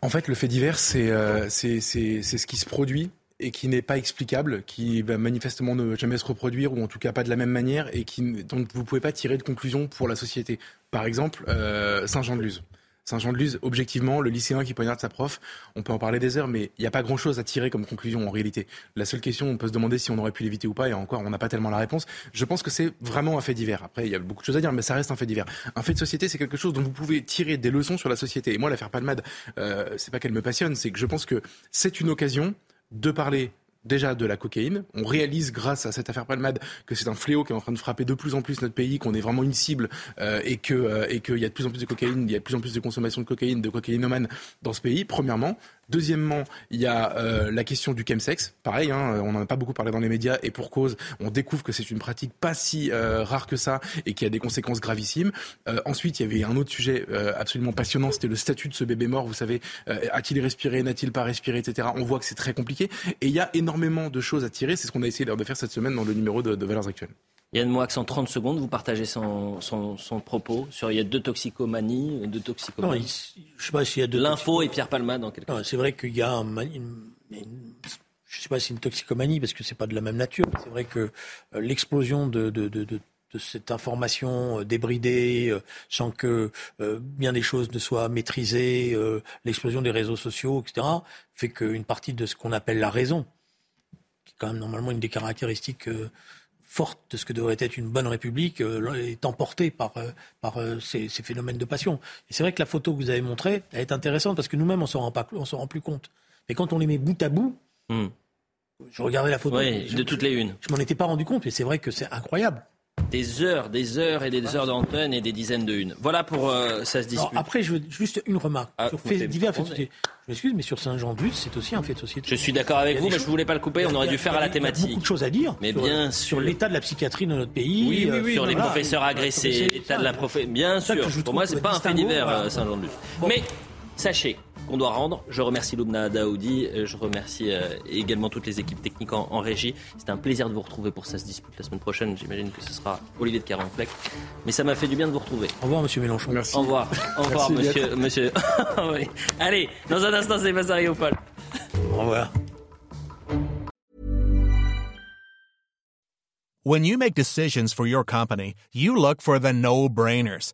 S5: En fait, le fait divers, euh, c'est- c'est ce qui se produit et qui n'est pas explicable, qui va manifestement ne jamais se reproduire, ou en tout cas pas de la même manière, et qui, dont vous ne pouvez pas tirer de conclusion pour la société. Par exemple, euh, Saint-Jean-de-Luz. Saint-Jean-de-Luz, objectivement, le lycéen qui poignarde sa prof, on peut en parler des heures, mais il n'y a pas grand-chose à tirer comme conclusion en réalité. La seule question, on peut se demander si on aurait pu l'éviter ou pas, et encore, on n'a pas tellement la réponse. Je pense que c'est vraiment un fait divers. Après, il y a beaucoup de choses à dire, mais ça reste un fait divers. Un fait de société, c'est quelque chose dont vous pouvez tirer des leçons sur la société. Et moi, l'affaire Palmade, euh, c'est pas qu'elle me passionne, c'est que je pense que c'est une occasion de parler déjà de la cocaïne. On réalise grâce à cette affaire Palmade que c'est un fléau qui est en train de frapper de plus en plus notre pays, qu'on est vraiment une cible euh, et que euh, et qu'il y a de plus en plus de cocaïne, il y a de plus en plus de consommation de cocaïne, de cocaïnomanes dans ce pays. Premièrement. Deuxièmement, il y a euh, la question du chemsex. Pareil, hein, on n'en a pas beaucoup parlé dans les médias et pour cause, on découvre que c'est une pratique pas si euh, rare que ça et qui a des conséquences gravissimes. Euh, ensuite, il y avait un autre sujet absolument passionnant, c'était le statut de ce bébé mort. Vous savez, a-t-il respiré, n'a-t-il pas respiré, etc. On voit que c'est très compliqué et il y a énormément de choses à tirer. C'est ce qu'on a essayé de faire cette semaine dans le numéro de, de Valeurs Actuelles.
S1: Yann Moix, en 30 secondes, vous partagez son, son, son propos sur il y a deux toxicomanies, deux
S2: Non,
S1: toxicomanies.
S2: il- je sais pas s'il y a deux
S1: L'info et Pierre Palmade dans quelques
S2: Non, C'est vrai qu'il y a un une, une- je sais pas si c'est une toxicomanie parce que c'est pas de la même nature. C'est vrai que euh, l'explosion de, de, de, de de cette information euh, débridée, euh, sans que euh, bien des choses ne soient maîtrisées, l'explosion des réseaux sociaux, etc., fait qu'une partie de ce qu'on appelle la raison, qui est quand même normalement une des caractéristiques fortes de ce que devrait être une bonne république, est emportée par, par ces, ces, phénomènes de passion. Et c'est vrai que la photo que vous avez montrée, elle est intéressante parce que nous-mêmes, on ne s'en rend, plus compte. Mais quand on les met bout à bout, hmm. je regardais la photo.
S1: Oui, de toutes les unes.
S2: Je m'en étais pas rendu compte, mais c'est vrai que c'est incroyable
S1: des heures, des heures et des heures d'antenne et des dizaines de unes. Voilà pour euh, ça se dispute.
S2: après, je veux juste une remarque. Ah, sur fait, divers faits de société. Je m'excuse, mais sur Saint-Jean-de-Luz, c'est aussi un fait de société.
S1: Je suis d'accord avec vous, mais je ne voulais pas le couper. On aurait dû faire à la thématique.
S2: Il y a beaucoup de choses à dire.
S1: Mais sur, bien
S2: Sur l'état de la psychiatrie dans notre pays.
S1: Oui, oui, oui. Sur les professeurs agressés, l'état de la profession. Bien sûr. Pour moi, c'est pas un fait divers, euh, Saint-Jean-de-Luz. Mais sachez qu'on doit rendre. Je remercie Loubna Daoudi, je remercie euh, également toutes les équipes techniques en, régie. C'était un plaisir de vous retrouver pour ça se dispute la semaine prochaine. J'imagine que ce sera Olivier de Caron-Fleck. Mais ça m'a fait du bien de vous retrouver.
S2: Au revoir, monsieur Mélenchon.
S1: Merci. Au revoir. Au revoir, monsieur. monsieur... Allez, dans un instant, c'est Massari au Paul.
S2: Au revoir.
S16: When you make decisions for your company, you look for the no-brainers.